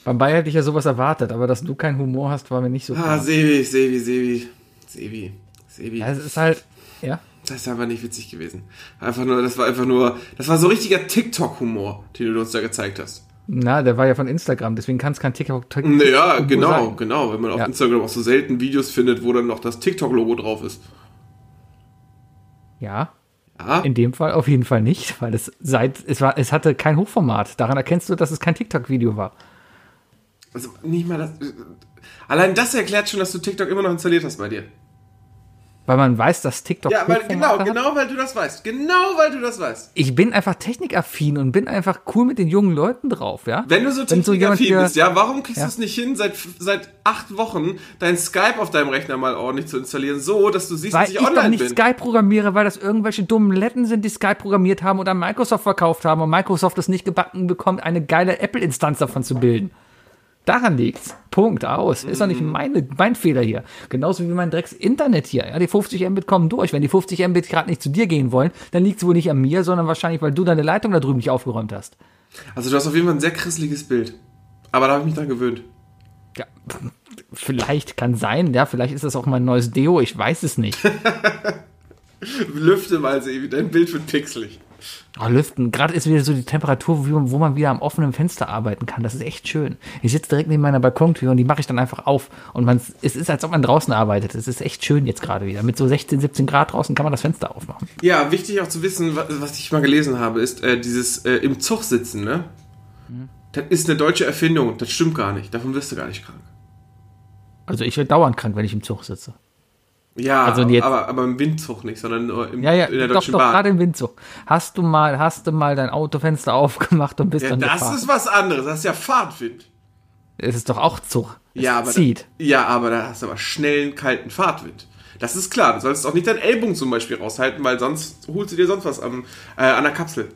Beim Bayer hätte ich ja sowas erwartet, aber dass du keinen Humor hast, war mir nicht so Ah, klar. Sebi, Sebi, Sebi. Sebi. Sebi. Ja, es ist halt, ja. Das ist einfach nicht witzig gewesen. Einfach nur, das war einfach nur, das war so richtiger TikTok-Humor, den du uns da gezeigt hast. Na, der war ja von Instagram, deswegen kann es kein TikTok. Naja, genau, sein. genau. Wenn man auf Ja. Instagram auch so selten Videos findet, wo dann noch das TikTok-Logo drauf ist. Ja, Ja, in dem Fall auf jeden Fall nicht, weil es seit es war es hatte kein Hochformat. Daran erkennst du, dass es kein TikTok-Video war. also nicht mal das. Allein das erklärt schon, dass du TikTok immer noch installiert hast bei dir. Weil man weiß, dass TikTok Ja, weil, genau, hat. genau, weil du das weißt. Genau, weil du das weißt. Ich bin einfach technikaffin und bin einfach cool mit den jungen Leuten drauf, ja. Wenn du so Wenn so technikaffin hier- bist, ja, warum kriegst Ja. du es nicht hin, seit, seit acht Wochen dein Skype auf deinem Rechner mal ordentlich zu installieren, so, dass du siehst, Weil dass ich ich doch online nicht bin? Skype programmiere, weil das irgendwelche dummen Letten sind, die Skype programmiert haben oder Microsoft verkauft haben und Microsoft es nicht gebacken bekommt, eine geile Apple-Instanz davon zu bilden. Daran liegt's. Punkt, aus. Ist doch nicht Mhm. meine, mein Fehler hier. Genauso wie mein Drecks Internet hier. Ja, die 50 Mbit kommen durch. Wenn die 50 Mbit gerade nicht zu dir gehen wollen, dann liegt's wohl nicht an mir, sondern wahrscheinlich, weil du deine Leitung da drüben nicht aufgeräumt hast. Also du hast auf jeden Fall ein sehr christliches Bild. Aber da habe ich mich dran gewöhnt. Ja, vielleicht kann sein. Ja, vielleicht ist das auch mein neues Deo. Ich weiß es nicht. Lüfte mal, Sebi, dein Bild wird pixelig. Oh, lüften. Gerade ist wieder so die Temperatur, wo man, wieder am offenen Fenster arbeiten kann. Das ist echt schön. Ich sitze direkt neben meiner Balkontür und die mache ich dann einfach auf. Und man, es ist, als ob man draußen arbeitet. Es ist echt schön jetzt gerade wieder. Mit so 16, 17 Grad draußen kann man das Fenster aufmachen. Ja, wichtig auch zu wissen, wa- was ich mal gelesen habe, ist äh, dieses äh, im Zug sitzen, ne? Mhm. Das ist eine deutsche Erfindung. Das stimmt gar nicht. Davon wirst du gar nicht krank. Also ich werde dauernd krank, wenn ich im Zug sitze. Ja, Also aber, jetzt- aber, aber im Windzug nicht, sondern nur im, Ja, ja, in der doch, Deutschen doch, Bahn. gerade im Windzug. Hast du mal, hast du mal dein Autofenster aufgemacht und bist Ja, dann das gefahren? ist was anderes. Das ist ja Fahrtwind. es ist doch auch Zug. Es Ja, aber zieht. Da, ja, aber da hast du aber schnellen, kalten Fahrtwind. Das ist klar. Du solltest auch nicht deinen Ellbogen zum Beispiel raushalten, weil sonst holst du dir sonst was am, äh, an der Kapsel.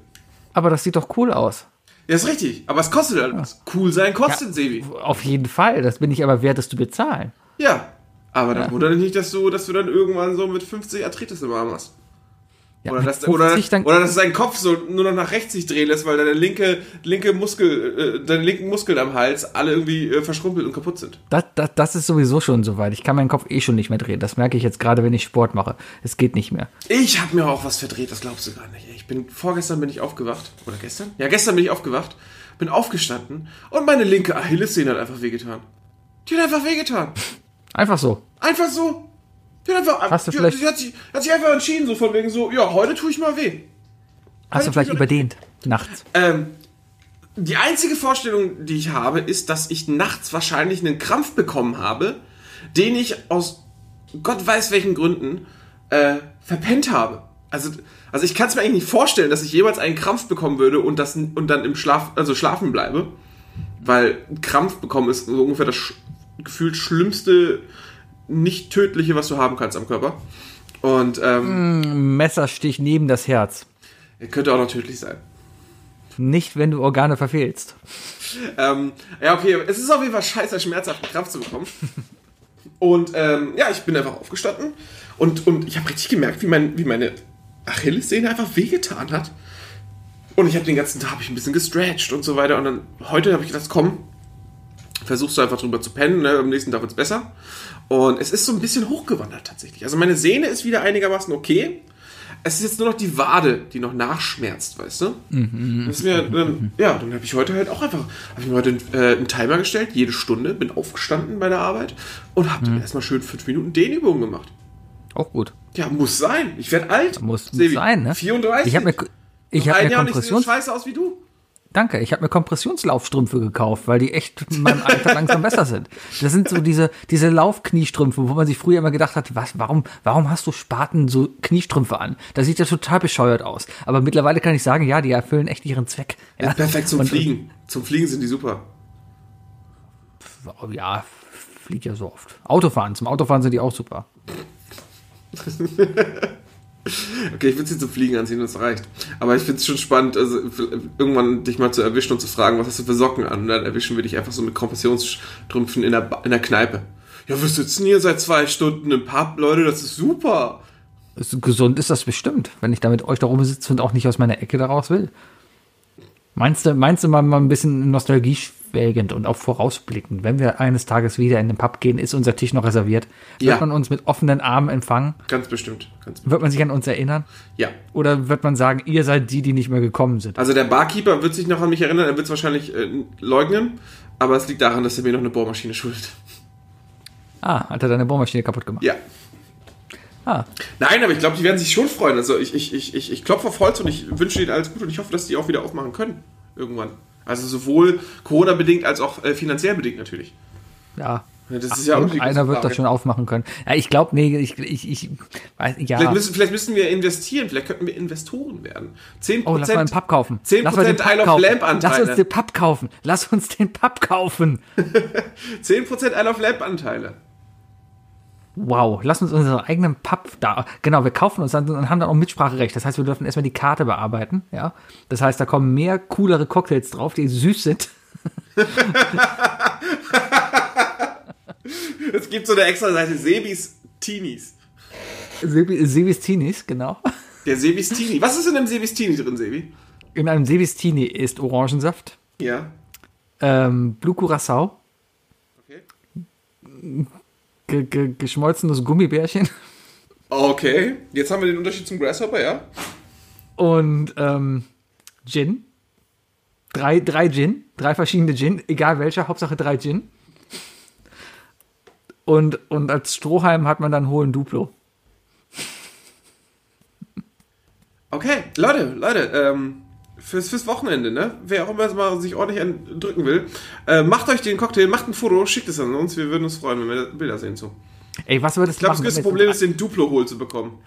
Aber das sieht doch cool aus. Ja, ist richtig. Aber es kostet halt was. Cool sein kostet, Sebi. Auf jeden Fall. Das bin ich aber wert, es zu bezahlen. Ja. Aber dann wundert dich nicht, dass du, dass du dann irgendwann so mit 50 Arthritis im Arm hast. Ja, Oder dass, oder, 50 dann- oder dass dein Kopf so nur noch nach rechts sich drehen lässt, weil deine linke, linke Muskel, äh, deine linken Muskeln am Hals alle irgendwie äh, verschrumpelt und kaputt sind. Das, das, das ist sowieso schon soweit. Ich kann meinen Kopf eh schon nicht mehr drehen. Das merke ich jetzt gerade, wenn ich Sport mache. Es geht nicht mehr. Ich habe mir auch was verdreht, das glaubst du gar nicht. Ich bin vorgestern bin ich aufgewacht oder gestern? Ja, gestern bin ich aufgewacht, bin aufgestanden und meine linke Achillessehne hat einfach wehgetan. Die hat einfach wehgetan. Einfach so. Einfach so. Die hat einfach, Hast du die, vielleicht- die hat, sich, hat sich einfach entschieden, so von wegen so, ja, heute tue ich mal weh. Hast du vielleicht überdehnt? Nachts. Ähm, die einzige Vorstellung, die ich habe, ist, dass ich nachts wahrscheinlich einen Krampf bekommen habe, den ich aus Gott weiß welchen Gründen äh, verpennt habe. Also, also ich kann es mir eigentlich nicht vorstellen, dass ich jemals einen Krampf bekommen würde und, das, und dann im Schlaf, also schlafen bleibe. Weil Krampf bekommen ist so ungefähr das gefühlt schlimmste, nicht tödliche, was du haben kannst am Körper. Und ähm, Messerstich neben das Herz. könnte auch noch tödlich sein. Nicht, wenn du Organe verfehlst. Ähm, ja, okay, es ist auf jeden Fall scheiße, schmerzhaft Kraft zu bekommen. Und ähm, ja, ich bin einfach aufgestanden und, und ich habe richtig gemerkt, wie, mein, wie meine Achillessehne einfach wehgetan hat. Und ich habe den ganzen Tag hab ich ein bisschen gestretched und so weiter. Und dann heute habe ich gedacht, komm, versuchst du einfach drüber zu pennen, ne? am nächsten Tag wird's besser. Und es ist so ein bisschen hochgewandert tatsächlich. Also meine Sehne ist wieder einigermaßen okay. Es ist jetzt nur noch die Wade, die noch nachschmerzt, weißt du? Das ist mir, dann, ja, dann habe ich heute halt auch einfach, habe ich mir heute einen, äh, einen Timer gestellt, jede Stunde, bin aufgestanden bei der Arbeit und habe dann erstmal schön fünf Minuten Dehnübungen gemacht. Auch gut. Ja, muss sein. Ich werde alt. Muss, muss sein, ne? 34. Ich habe mir, ich Noch hab ein mir Kompressions... scheiße aus wie du. Danke, ich habe mir Kompressionslaufstrümpfe gekauft, weil die echt in meinem Alter langsam besser sind. Das sind so diese, diese Laufkniestrümpfe, wo man sich früher immer gedacht hat, was, warum, warum hast du Spaten so Kniestrümpfe an? Das sieht ja total bescheuert aus. Aber mittlerweile kann ich sagen, ja, die erfüllen echt ihren Zweck. Ja, Perfekt zum Und- Fliegen. Zum Fliegen sind die super. Ja, fliegt ja so oft. Autofahren, zum Autofahren sind die auch super. Okay, ich würde sie zum Fliegen anziehen, das reicht. Aber ich finde es schon spannend, also irgendwann dich mal zu erwischen und zu fragen, was hast du für Socken an? Und dann erwischen wir dich einfach so mit Kompressionsstrümpfen in der, in der Kneipe. Ja, wir sitzen hier seit zwei Stunden im Pub, Leute, das ist super. Gesund ist das bestimmt, wenn ich da mit euch da rumsitze und auch nicht aus meiner Ecke daraus will. Meinst du, meinst du mal, mal ein bisschen Nostalgie schwelgend und auch vorausblickend, wenn wir eines Tages wieder in den Pub gehen, ist unser Tisch noch reserviert? Wird Ja. man uns mit offenen Armen empfangen? Ganz bestimmt. Ganz Wird man sich an uns erinnern? ja. Oder wird man sagen, ihr seid die, die nicht mehr gekommen sind? Also der Barkeeper wird sich noch an mich erinnern, er wird es wahrscheinlich äh, leugnen, aber es liegt daran, dass er mir noch eine Bohrmaschine schuldet. Ah, hat er deine Bohrmaschine kaputt gemacht? Ja. Ah, Nein, aber ich glaube, die werden sich schon freuen. Also ich, ich, ich, ich, ich klopfe auf Holz und ich wünsche ihnen alles Gute und ich hoffe, dass die auch wieder aufmachen können. Irgendwann. Also sowohl Corona-bedingt als auch äh, finanziell bedingt natürlich. ja. Das ist ja auch die Einer wird das schon aufmachen können. Ja, ich glaube, nee, ich, ich, ich weiß, ja. Vielleicht müssen, vielleicht müssen wir investieren, vielleicht könnten wir Investoren werden. 10%, Oh, lass mal einen Pub kaufen. 10% Lass Pub Isle of kaufen. Lamp Lass Anteile. uns den Pub kaufen. Lass uns den Pub kaufen. 10% Isle of Lamp Anteile. Wow, lass uns unseren eigenen Pub da. Genau, wir kaufen uns dann und haben dann auch Mitspracherecht. Das heißt, wir dürfen erstmal die Karte bearbeiten. Ja, das heißt, da kommen mehr coolere Cocktails drauf, die süß sind. Es gibt so eine extra Seite, Sebis Teenies. Sebi- Sebis genau. Der Sebis Teenie. Was ist in einem Sebis Teenie drin, Sebi? In einem Sebistini ist Orangensaft, Ja. ähm, Blue Curacao, Okay. Ge ge geschmolzenes Gummibärchen Okay. Jetzt haben wir den Unterschied zum Grasshopper, ja? und ähm, Gin. Drei, drei Gin, drei verschiedene Gin, egal welcher, Hauptsache drei Gin. Und, und als Strohhalm hat man dann hohen Duplo. Okay, Leute, Leute, ähm, fürs, fürs Wochenende, ne? Wer auch immer mal sich ordentlich drücken will, äh, macht euch den Cocktail, macht ein Foto, schickt es an uns. Wir würden uns freuen, wenn wir Bilder sehen zu. Ey, was würdest Ich du glaube, das größte Problem ist, den Duplo-Hol zu bekommen.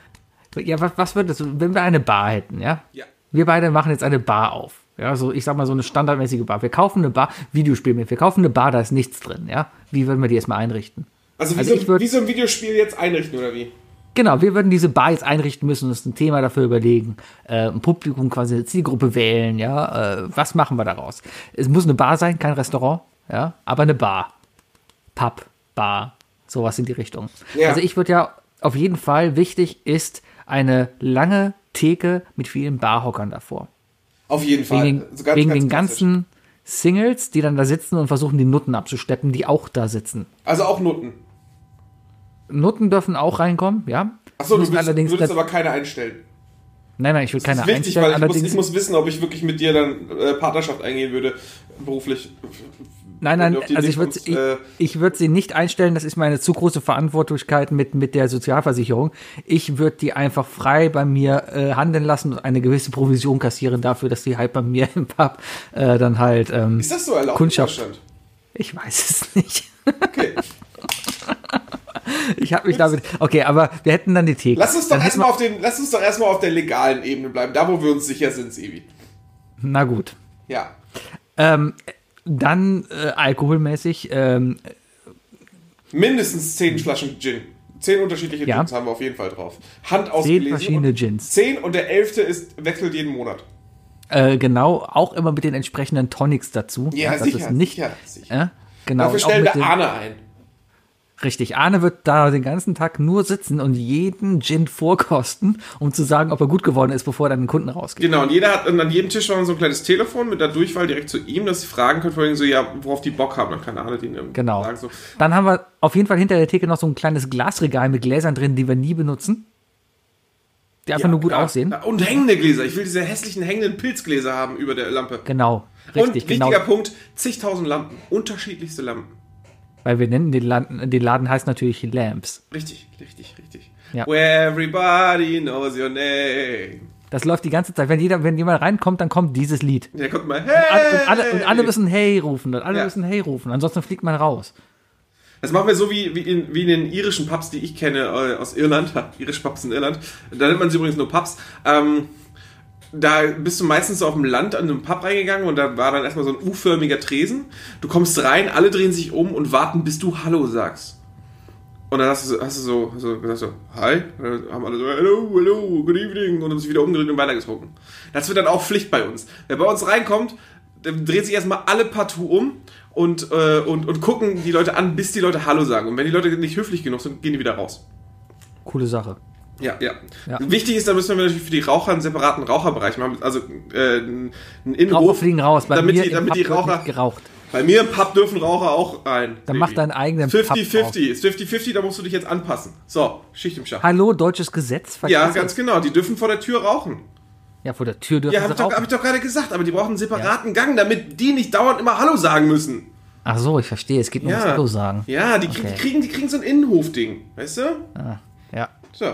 Ja, was, was würdest du, wenn wir eine Bar hätten, ja? Ja. Wir beide machen jetzt eine Bar auf. Ja, so, ich sag mal, so eine standardmäßige Bar. Wir kaufen eine Bar, Videospiel mit. Wir kaufen eine Bar, da ist nichts drin, ja? Wie würden wir die erstmal einrichten? Also wie, Also ich so, würd- wie so ein Videospiel jetzt einrichten, oder wie? Genau, wir würden diese Bar jetzt einrichten müssen, uns ein Thema dafür überlegen, äh, ein Publikum quasi eine Zielgruppe wählen, ja, äh, was machen wir daraus? Es muss eine Bar sein, kein Restaurant, ja, aber eine Bar. Pub, Bar, sowas in die Richtung. Ja. Also ich würde ja auf jeden Fall, wichtig ist eine lange Theke mit vielen Barhockern davor. Auf jeden Fall. Wegen, Also ganz, wegen ganz den ganzen Singles, die dann da sitzen und versuchen, die Nutten abzusteppen, die auch da sitzen. Also auch Noten. Nutten dürfen auch reinkommen, ja. Achso, du würdest, würdest aber keine einstellen. Nein, nein, ich will keine Das ist wichtig, einstellen. weil ich muss, ich muss wissen, ob ich wirklich mit dir dann äh, Partnerschaft eingehen würde, beruflich. Nein, nein, also ich würde kommst, ich, äh, ich würd sie nicht einstellen, das ist meine zu große Verantwortlichkeit mit, mit der Sozialversicherung. Ich würde die einfach frei bei mir äh, handeln lassen und eine gewisse Provision kassieren dafür, dass die halt bei mir im Pub äh, dann halt, ähm, Ist das so erlaubt Kundschaft. ich weiß es nicht. Okay. Ich habe mich damit, okay, aber wir hätten dann die Theke. Lass uns doch erstmal auf den, lass uns doch erstmal auf der legalen Ebene bleiben, da wo wir uns sicher sind, Sebi. Na gut. Ja. Ähm, dann äh, alkoholmäßig, ähm, Mindestens zehn Flaschen Gin. Zehn unterschiedliche Ja. Gins haben wir auf jeden Fall drauf. Hand zehn ausgelesen. verschiedene und Gins. Zehn und der elfte ist, wechselt jeden Monat. Äh, genau, auch immer mit den entsprechenden Tonics dazu. Ja, das sicher, ist nicht, sicher, sicher. Ja, genau. Dafür stellen wir Arne ein. Richtig, Arne wird da den ganzen Tag nur sitzen und jeden Gin vorkosten, um zu sagen, ob er gut geworden ist, bevor er dann den Kunden rausgeht. Genau, und jeder hat, und an jedem Tisch war so ein kleines Telefon mit der Durchwahl direkt zu ihm, dass sie fragen können, vor allem so, ja, worauf die Bock haben, dann kann Arne denen Genau. sagen so. Dann haben wir auf jeden Fall hinter der Theke noch so ein kleines Glasregal mit Gläsern drin, die wir nie benutzen. Die einfach ja, nur gut ja, aussehen. ja, Und hängende Gläser. Ich will diese hässlichen hängenden Pilzgläser haben über der Lampe. Genau, richtig, und genau. wichtiger Punkt, zigtausend Lampen. Unterschiedlichste Lampen. Weil wir nennen den Laden, den Laden heißt natürlich Lamps. Richtig, richtig, richtig. Ja. Where everybody knows your name. Das läuft die ganze Zeit. Wenn, jeder, wenn jemand reinkommt, dann kommt dieses Lied. Der kommt mal, Und alle, hey! und alle, und alle müssen Hey rufen. Und alle Ja. müssen Hey rufen. Ansonsten fliegt man raus. Das machen wir so wie, wie, in, wie in den irischen Pubs, die ich kenne äh, aus Irland. Irisch Pubs in Irland. Da nennt man sie übrigens nur Pubs. Ähm, da bist du meistens auf dem Land an einem Pub reingegangen und da war dann erstmal so ein U-förmiger Tresen. Du kommst rein, alle drehen sich um und warten, bis du Hallo sagst. Und dann hast du, so- hast du so, hast du gesagt so, hi, und dann haben alle so, hello, hello, good evening, und haben sich wieder umgedreht und weitergetrunken. Das wird dann auch Pflicht bei uns. Wer bei uns reinkommt, dann dreht sich erstmal alle partout um und, äh, und, und gucken die Leute an, bis die Leute Hallo sagen. Und wenn die Leute nicht höflich genug sind, gehen die wieder raus. Coole Sache. Ja, ja, Ja. Wichtig ist, da müssen wir natürlich für die Raucher einen separaten Raucherbereich machen. Also äh, einen Innenhof. Raucher fliegen raus. Bei damit mir die, damit die Raucher. geraucht. Bei mir im Pub dürfen Raucher auch rein. Dann mach deinen eigenen Pub 50-50. Ist 50-50, da musst du dich jetzt anpassen. So, Schicht im Schacht. Hallo, deutsches Gesetz? Ja, ganz genau. Die dürfen vor der Tür rauchen. Ja, vor der Tür dürfen Ja, hab sie doch, rauchen. hab ich doch gerade gesagt, aber die brauchen einen separaten Gang, damit die nicht dauernd immer Hallo sagen müssen. Ach so, ich verstehe. Es geht nur Ja. ums Hallo sagen. Ja, die, Okay. die, kriegen, die kriegen so ein Innenhofding. Weißt du? Ah, ja. So.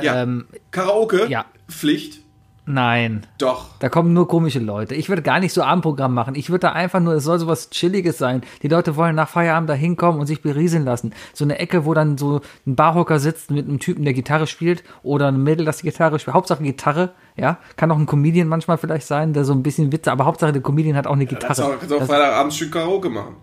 Ja. Ähm, Karaoke. ja. Pflicht. nein. Doch. Da kommen nur komische Leute. Ich würde gar nicht so Abendprogramm machen. Ich würde da einfach nur, es soll so was Chilliges sein. Die Leute wollen nach Feierabend da hinkommen und sich berieseln lassen. So eine Ecke, wo dann so ein Barhocker sitzt mit einem Typen, der Gitarre spielt oder ein Mädel, das die Gitarre spielt. Hauptsache Gitarre, ja. Kann auch ein Comedian manchmal vielleicht sein, der so ein bisschen Witze, aber Hauptsache der Comedian hat auch eine Kannst Gitarre. auch, kannst auch Freitagabend schön Karaoke machen.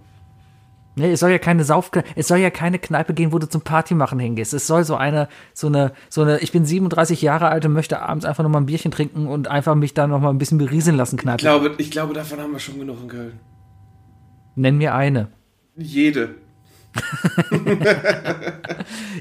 Nee, es soll ja keine Sauf, es soll ja keine Kneipe gehen, wo du zum Party machen hingehst. Es soll so eine, so eine, so eine, ich bin 37 Jahre alt und möchte abends einfach noch mal ein Bierchen trinken und einfach mich da noch mal ein bisschen berieseln lassen, Kneipe. Ich glaube, ich glaube, davon haben wir schon genug in Köln. Nenn mir eine. Jede.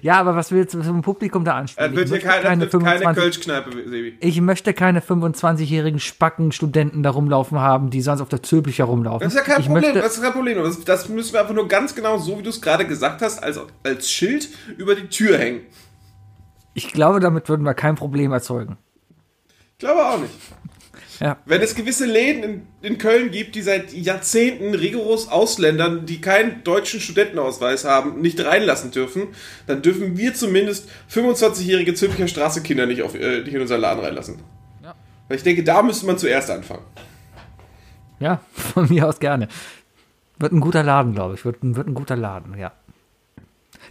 Ja, aber was willst du zum Publikum da anspielen? Es wird hier möchte kein, es wird keine 25 Kölschkneipe, Sebi. ich möchte keine 25-jährigen Spacken Studenten da rumlaufen haben, die sonst auf der Zülpicher rumlaufen. Das ist ja kein ich Problem, Möchte, das ist kein Problem. Das, das müssen wir einfach nur ganz genau, so wie du es gerade gesagt hast, als, als Schild über die Tür hängen. ich glaube, damit würden wir kein Problem erzeugen. Ich glaube auch nicht. Ja. Wenn es gewisse Läden in, in Köln gibt, die seit Jahrzehnten rigoros Ausländern, die keinen deutschen Studentenausweis haben, nicht reinlassen dürfen, dann dürfen wir zumindest 25-jährige Zülpicher Straße-Kinder nicht, auf, äh, nicht in unser Laden reinlassen. Ja. Weil ich denke, da müsste man zuerst anfangen. Ja, von mir aus gerne. Wird ein guter Laden, glaube ich. Wird ein, wird ein guter Laden, ja.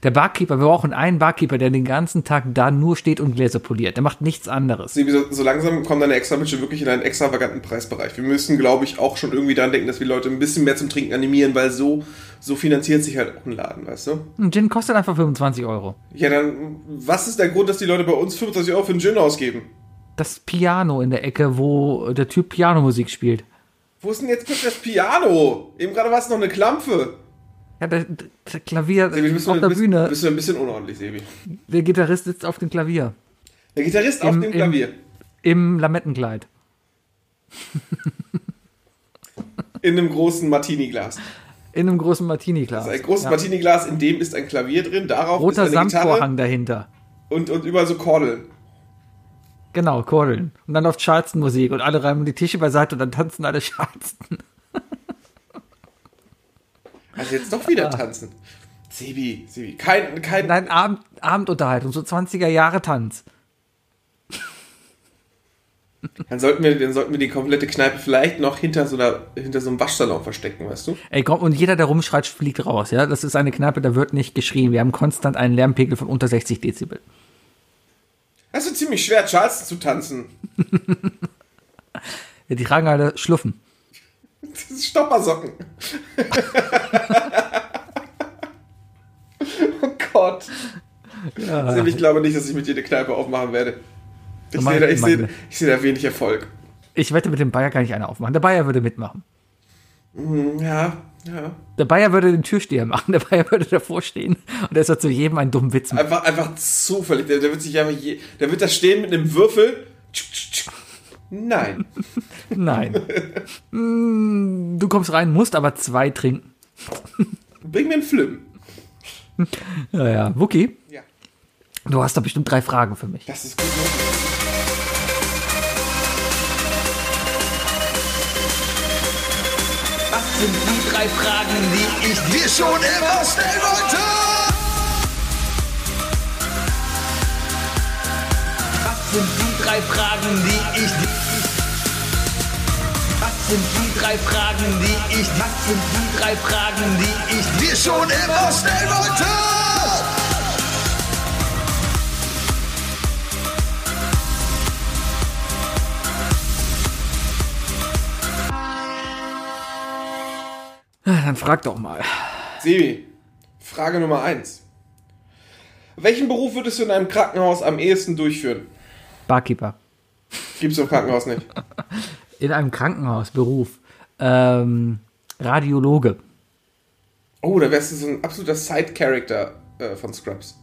Der Barkeeper, wir brauchen einen Barkeeper, der den ganzen Tag da nur steht und Gläser poliert. Der macht nichts anderes. So, so langsam kommen deine Extrawünsche wirklich in einen extravaganten Preisbereich. Wir müssen, glaube ich, auch schon irgendwie daran denken, dass wir Leute ein bisschen mehr zum Trinken animieren, weil so, so finanziert sich halt auch ein Laden, weißt du? Ein Gin kostet einfach 25 Euro. Ja, dann, was ist der Grund, dass die Leute bei uns 25 Euro für einen Gin ausgeben? Das Piano in der Ecke, wo der Typ Pianomusik spielt. Wo ist denn jetzt das Piano? Eben gerade war es noch eine Klampfe. Ja, der, der Klavier Sebi, auf der bist, Bühne. bist du ein bisschen unordentlich, Sebi. Der Gitarrist sitzt auf dem Klavier. Der Gitarrist auf Im- dem im- Klavier. Im Lamettenkleid. In einem großen Martini-Glas. In einem großen Martini-Glas. Also ein großes Ja. Martini-Glas, in dem ist ein Klavier drin, darauf Roter ist eine Samtvorhang dahinter. und, und überall so Kordeln. Genau, Kordeln. Und dann läuft Charleston-Musik und alle reiben die Tische beiseite und dann tanzen alle Charleston. Also jetzt doch wieder tanzen. Sebi, Sebi, kein, kein, Nein, Abend, Abendunterhaltung, so 20er Jahre Tanz. Dann sollten wir, dann sollten wir die komplette Kneipe vielleicht noch hinter so, einer, hinter so einem Waschsalon verstecken, weißt du? Ey, komm, und jeder, der rumschreit, fliegt raus, ja? Das ist eine Kneipe, da wird nicht geschrien. Wir haben konstant einen Lärmpegel von unter 60 Dezibel. Das ist ziemlich schwer, Charleston zu tanzen. Ja, die tragen alle Schluffen. Stoppersocken. oh Gott. Sebi, ich glaube nicht, dass ich mit dir eine Kneipe aufmachen werde. Ich sehe da, ich ich sehe da wenig Erfolg. Ich wette, mit dem Bayer kann ich eine aufmachen. Der Bayer würde mitmachen. Ja, ja. Der Bayer würde den Türsteher machen. Der Bayer würde davor stehen und er soll zu jedem einen dummen Witz machen. Einfach, einfach zufällig. Der, der wird sich einfach je, der wird da stehen mit einem Würfel. Nein. Nein. Mm, du kommst rein, musst aber zwei trinken. Bring mir einen Flim. Ja, ja. Wookie, Ja. du hast da bestimmt drei Fragen für mich. Das ist gut. möglich. Was sind die drei Fragen, die ich dir schon immer stellen wollte? Was sind die drei Fragen, die ich Was sind die drei Fragen, die ich Was sind die drei Fragen, die ich dir schon immer stellen wollte? Dann frag doch mal. Sebi, Frage Nummer eins. Welchen Beruf würdest du in einem Krankenhaus am ehesten durchführen? Barkeeper. Gibt's im Krankenhaus nicht. In einem Krankenhaus, Beruf. Ähm, Radiologe. Oh, da wärst du so ein absoluter Side-Character äh, von Scrubs.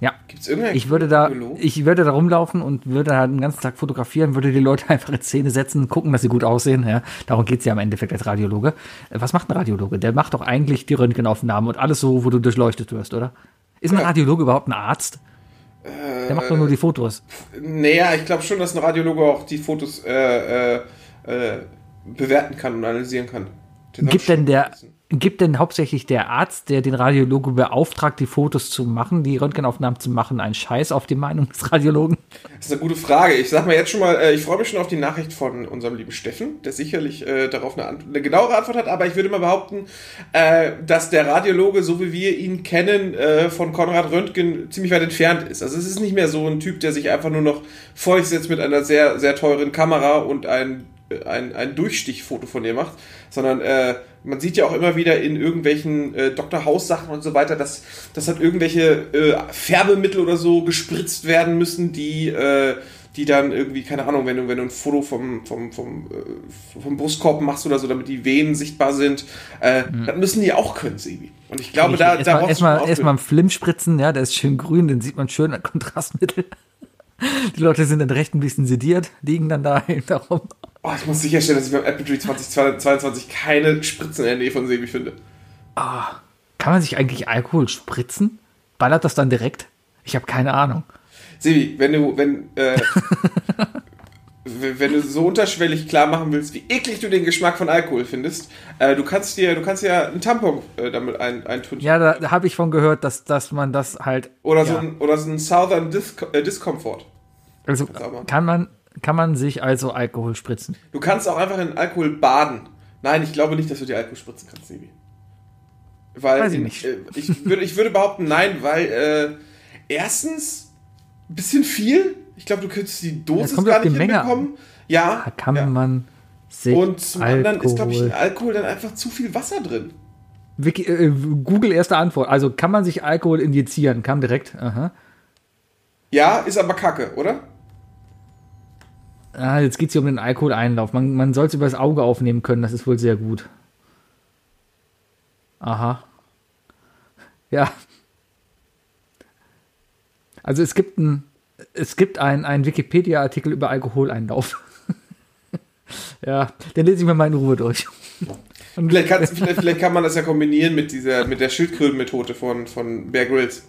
Ja. Gibt's irgendeinen Ich würde da, Radiologen? ich würde da rumlaufen und würde halt den ganzen Tag fotografieren, würde die Leute einfach in Szene setzen, gucken, dass sie gut aussehen. Ja, darum geht's ja im Endeffekt als Radiologe. Äh, Was macht ein Radiologe? Der macht doch eigentlich die Röntgenaufnahmen und alles so, wo du durchleuchtet wirst, oder? Ist ein Radiologe überhaupt ein Arzt? Der macht doch nur die Fotos. Naja, ich glaube schon, dass ein Radiologe auch die Fotos äh, äh, äh, bewerten kann und analysieren kann. Soll Gibt denn der, wissen. Gibt denn hauptsächlich der Arzt, der den Radiologe beauftragt, die Fotos zu machen, die Röntgenaufnahmen zu machen, einen Scheiß auf die Meinung des Radiologen? Das ist eine gute Frage. Ich sag mal jetzt schon mal, äh, ich freue mich schon auf die Nachricht von unserem lieben Steffen, der sicherlich äh, darauf eine, eine genauere Antwort hat, aber ich würde mal behaupten, äh, dass der Radiologe, so wie wir ihn kennen, äh, von Konrad Röntgen ziemlich weit entfernt ist. Also es ist nicht mehr so ein Typ, der sich einfach nur noch vor sich setzt mit einer sehr, sehr teuren Kamera und ein, ein, ein Durchstichfoto von dir macht, sondern äh, man sieht ja auch immer wieder in irgendwelchen äh, Dr. House Sachen und so weiter, dass, dass halt irgendwelche äh, Färbemittel oder so gespritzt werden müssen, die, äh, die dann irgendwie, keine Ahnung, wenn du, wenn du ein Foto vom, vom, vom, äh, vom Brustkorb machst oder so, damit die Venen sichtbar sind, äh, das müssen die auch können, Sebi. Und ich glaube, da, da erstmal brauchst du erstmal erstmal Film spritzen, ja, der ist schön grün, den sieht man schön als Kontrastmittel. Die Leute sind dann recht ein bisschen sediert, liegen dann da darum. Oh, ich muss sicherstellen, dass ich beim Apple Tree 2022 keine Spritzen in der Nähe von Sebi finde. Kann man sich eigentlich Alkohol spritzen? Ballert das dann direkt? Ich habe keine Ahnung. Sebi, wenn du, wenn, äh, wenn du so unterschwellig klar machen willst, wie eklig du den Geschmack von Alkohol findest, äh, du kannst dir, du kannst ja einen Tampon äh, damit ein, eintun. Ja, da, da habe ich von gehört, dass, dass man das halt. Oder, so ja. ein, oder so ein Southern Dis äh, Discomfort. Also kann man, kann man sich also Alkohol spritzen. Du kannst auch einfach in Alkohol baden. Nein, ich glaube nicht, dass du dir Alkohol spritzen kannst, Sebi. Weil Weiß ich nicht. Äh, ich, würde, ich würde behaupten, nein, weil äh, erstens ein bisschen viel. Ich glaube, du könntest die Dosis Ja, gar nicht hinbekommen. Ja. Da kann ja. man sich Und zum anderen ist, glaube ich, in Alkohol. Alkohol dann einfach zu viel Wasser drin. Wiki, äh, Google erste Antwort. Also kann man sich Alkohol injizieren? Kam direkt. Aha. Ja, ist aber kacke, oder? Ah, jetzt geht es hier um den Alkoholeinlauf. Man, man soll es übers Auge aufnehmen können, das ist wohl sehr gut. Aha. Ja. Also es gibt ein, es gibt ein, ein Wikipedia-Artikel über Alkoholeinlauf. ja, den lese ich mir mal in Ruhe durch. Vielleicht, vielleicht, vielleicht kann man das ja kombinieren mit dieser, mit der Schildkrötenmethode von, von Bear Grylls.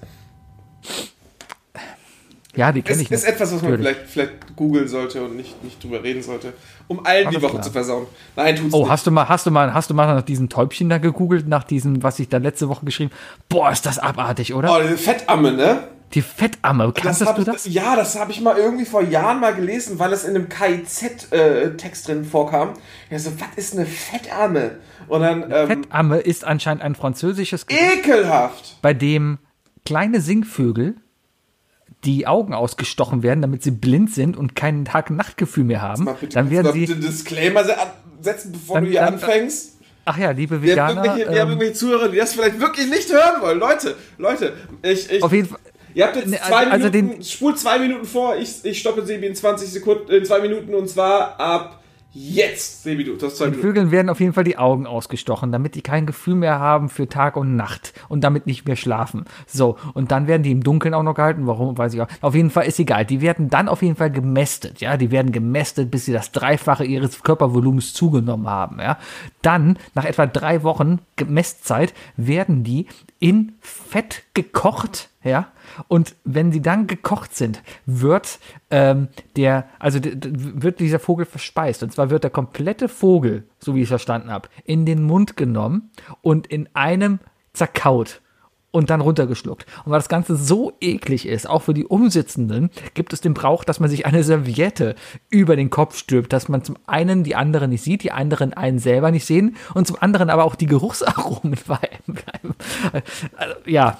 Ja, die kenne Das ich ist nicht. etwas, was man Natürlich. vielleicht, vielleicht googeln sollte und nicht, nicht drüber reden sollte, um allen die Alles Woche klar. zu versauen. Nein, tut's Oh, nicht. hast du mal, hast du mal, hast du mal nach diesem Täubchen da gegoogelt, nach diesem, was ich da letzte Woche geschrieben? Boah, ist das abartig, oder? Oh, diese Fettamme, ne? Die Fettamme, kanntest hab du das? Ja, das habe ich mal irgendwie vor Jahren mal gelesen, weil es in einem KIZ-Text drin vorkam. Ja, so, was ist eine Fettamme? Und dann, ähm, Fettamme ist anscheinend ein französisches Gericht, ekelhaft. bei dem kleine Singvögel die Augen ausgestochen werden, damit sie blind sind und kein Tag-Nacht-Gefühl mehr haben. Mal bitte, Dann werden mal sie, bitte einen Disclaimer se- setzen, bevor Dann- du hier dann- anfängst. ach ja, liebe Wir haben, Veganer, irgendwelche, wir haben ähm, irgendwelche Zuhörer, die das vielleicht wirklich nicht hören wollen. Leute, Leute, ich, ich, auf jeden Fall, Ihr habt jetzt Ne, zwei also Minuten, den- spult zwei Minuten vor, ich, ich stoppe Sebi in 20 Sekunden, in zwei Minuten und zwar ab jetzt. Sebi, du, du hast zwei den Minuten. Vögeln werden auf jeden Fall die Augen ausgestochen, damit die kein Gefühl mehr haben für Tag und Nacht und damit nicht mehr schlafen. So, und dann werden die im Dunkeln auch noch gehalten. Warum, weiß ich auch. Auf jeden Fall ist egal. Die werden dann auf jeden Fall gemästet. Ja, die werden gemästet, bis sie das Dreifache ihres Körpervolumens zugenommen haben. Ja, dann, nach etwa drei Wochen Gemästzeit, werden die in Fett gekocht. Ja, und wenn sie dann gekocht sind, wird ähm, der, also wird dieser Vogel verspeist. Und zwar wird der komplette Vogel, so wie ich es verstanden habe, in den Mund genommen und in einem zerkaut und dann runtergeschluckt. Und weil das Ganze so eklig ist, auch für die Umsitzenden, gibt es den Brauch, dass man sich eine Serviette über den Kopf stülpt, dass man zum einen die anderen nicht sieht, die anderen einen selber nicht sehen und zum anderen aber auch die Geruchsaromen bleiben. Also, ja,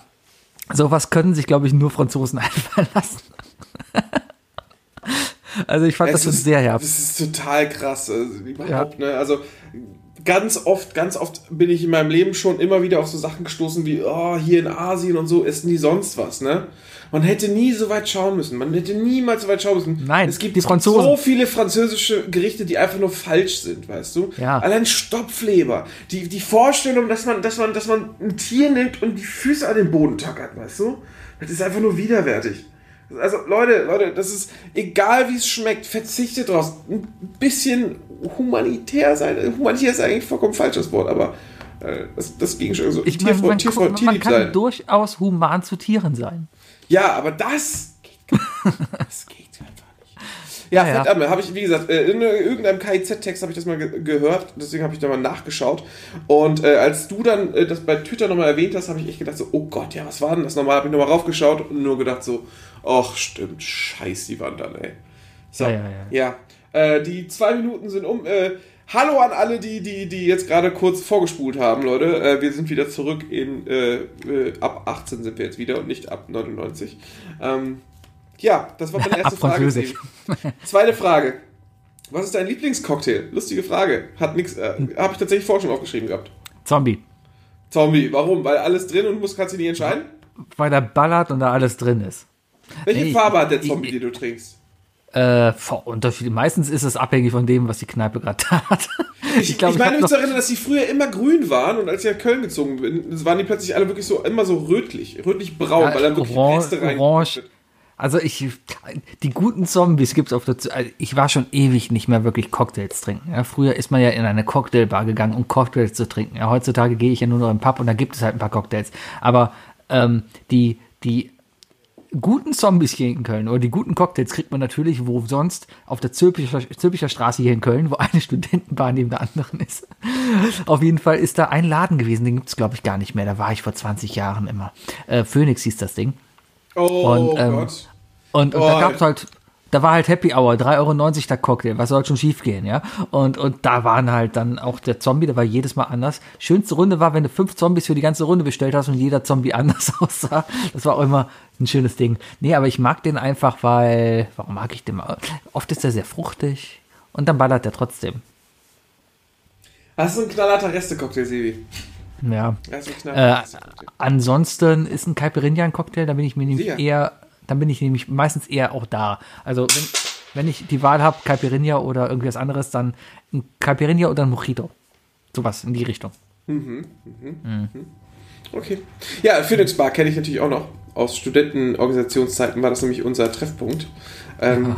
sowas können sich, glaube ich, nur Franzosen einfallen lassen. also ich fand das Es schon ist- sehr herb. Das ist total krass. Also, überhaupt, ne? Also ganz oft, ganz oft bin ich in meinem Leben schon immer wieder auf so Sachen gestoßen wie, oh, hier in Asien und so essen die sonst was, ne? Man hätte nie so weit schauen müssen. Man hätte niemals so weit schauen müssen. Nein, es gibt die Franzosen. so viele französische Gerichte, die einfach nur falsch sind, weißt du? Ja. Allein Stopfleber. Die, die Vorstellung, dass man, dass man, dass man ein Tier nimmt und die Füße an den Boden tackert, weißt du? Das ist einfach nur widerwärtig. Also, Leute, Leute, das ist, egal wie es schmeckt, verzichtet draus. Ein bisschen humanitär sein. Humanitär ist eigentlich vollkommen falsches Wort, aber äh, das, das ging schon so. Ich meine, man, Tierfreund, man, tierlieb kann sein. durchaus human zu Tieren sein. Ja, aber das geht, gar nicht. das geht. Ja, Ja, verdammt, habe ich, wie gesagt, äh, in irgendeinem KIZ-Text habe ich das mal ge gehört, deswegen habe ich da mal nachgeschaut. Und äh, als du dann äh, das bei Twitter nochmal erwähnt hast, habe ich echt gedacht so, oh Gott, ja, was war denn das nochmal? Habe ich nochmal raufgeschaut und nur gedacht so, ach stimmt, scheiß die Wandern, ey. So, Ja, ja, ja. ja. Äh, die zwei Minuten sind um. Äh, hallo an alle, die, die, die jetzt gerade kurz vorgespult haben, Leute. Äh, wir sind wieder zurück in äh, äh, ab 18 sind wir jetzt wieder und nicht ab 99. Ähm, ja, das war meine erste Ab Frage. Zweite Frage. Was ist dein Lieblingscocktail? Lustige Frage. Hat nix, äh, habe ich tatsächlich vorher schon aufgeschrieben gehabt. Zombie. Zombie, warum? Weil alles drin und muss kannst du nicht entscheiden? Weil da ballert und da alles drin ist. Welche Nee, Farbe hat der ich- Zombie, ich- den du trinkst? Äh, Unterschied. Meistens ist es abhängig von dem, was die Kneipe gerade hat. Ich, glaub, ich meine hab mich zu erinnern, dass die früher immer grün waren und als ich nach Köln gezogen bin, waren die plötzlich alle wirklich so immer so rötlich, rötlich-braun, Ja, weil dann wirklich orange- Reste rein. orange. Also ich, die guten Zombies gibt's auf der, also ich war schon ewig nicht mehr wirklich Cocktails trinken. Ja, früher ist man ja in eine Cocktailbar gegangen, um Cocktails zu trinken. Ja, heutzutage gehe ich ja nur noch im Pub und da gibt es halt ein paar Cocktails. Aber ähm, die, die guten Zombies hier in Köln oder die guten Cocktails kriegt man natürlich wo sonst auf der Zülpicher, Zülpicher Straße hier in Köln, wo eine Studentenbar neben der anderen ist. Auf jeden Fall ist da ein Laden gewesen, den gibt's glaube ich gar nicht mehr. Da war ich vor 20 Jahren immer. Äh, Phoenix hieß das Ding. Oh Und, ähm, Gott. Und, und Oh, da gab's halt, da war halt Happy Hour, 3,90 Euro der Cocktail, was soll schon schief gehen, ja? Und, und da waren halt dann auch der Zombie, der war jedes Mal anders. Schönste Runde war, wenn du fünf Zombies für die ganze Runde bestellt hast und jeder Zombie anders aussah. Das war auch immer ein schönes Ding. Nee, aber ich mag den einfach, weil, warum mag ich den mal? Oft ist er sehr fruchtig und dann ballert er trotzdem. Hast du einen knallharter Reste-Cocktail, Sebi? Ja. Du einen Äh, ansonsten ist ein Caipirinha ein Cocktail, da bin ich mir nämlich Sicher. eher, dann bin ich nämlich meistens eher auch da. Also wenn, wenn ich die Wahl habe, Caipirinha oder irgendwas anderes, dann ein Caipirinha oder ein Mojito. Sowas in die Richtung. Okay. Ja, Phoenix Bar kenne ich natürlich auch noch. Aus Studentenorganisationszeiten war das nämlich unser Treffpunkt. Ähm,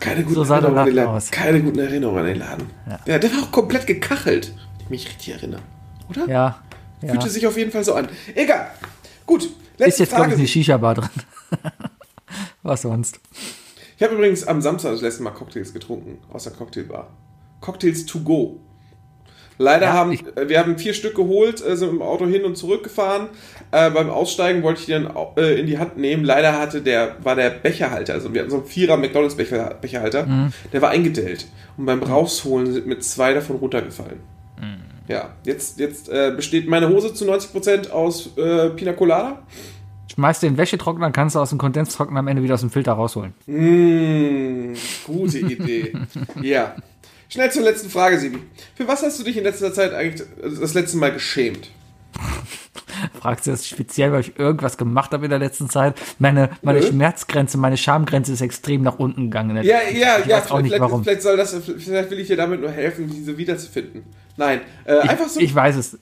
keine, guten So Erinnerungen an den Laden keine guten Erinnerungen an den Laden. Ja. der war auch komplett gekachelt, wenn ich mich richtig erinnere. Oder? Ja. ja. Fühlte sich auf jeden Fall so an. Egal. Gut. Letzte Ist jetzt, glaube ich, eine Shisha-Bar drin. Was sonst? Ich habe übrigens am Samstag das letzte Mal Cocktails getrunken aus der Cocktailbar. Cocktails to go. Leider Ja, haben äh, wir haben vier Stück geholt, äh, sind im Auto hin und zurück gefahren. Äh, beim Aussteigen wollte ich die dann äh, in die Hand nehmen. Leider hatte der war der Becherhalter, also wir hatten so einen Vierer McDonald's Becher, Becherhalter, Mhm. der war eingedellt und beim Rausholen sind mir zwei davon runtergefallen. Mhm. Ja, jetzt jetzt äh, besteht meine Hose zu 90% aus äh, Pina Colada. Schmeißt den Wäschetrockner, kannst du aus dem Kondenstrockner am Ende wieder aus dem Filter rausholen. Mmh, gute Idee. ja. Schnell zur letzten Frage, Sibi. Für was hast du dich in letzter Zeit eigentlich das letzte Mal geschämt? Fragst du das speziell, weil ich irgendwas gemacht habe in der letzten Zeit? Meine, meine Nö. Schmerzgrenze, meine Schamgrenze ist extrem nach unten gegangen. Ja, ja, ich ja, weiß auch nicht warum. vielleicht soll das, vielleicht will ich dir damit nur helfen, diese wiederzufinden. Nein, äh, einfach so. Ich weiß es.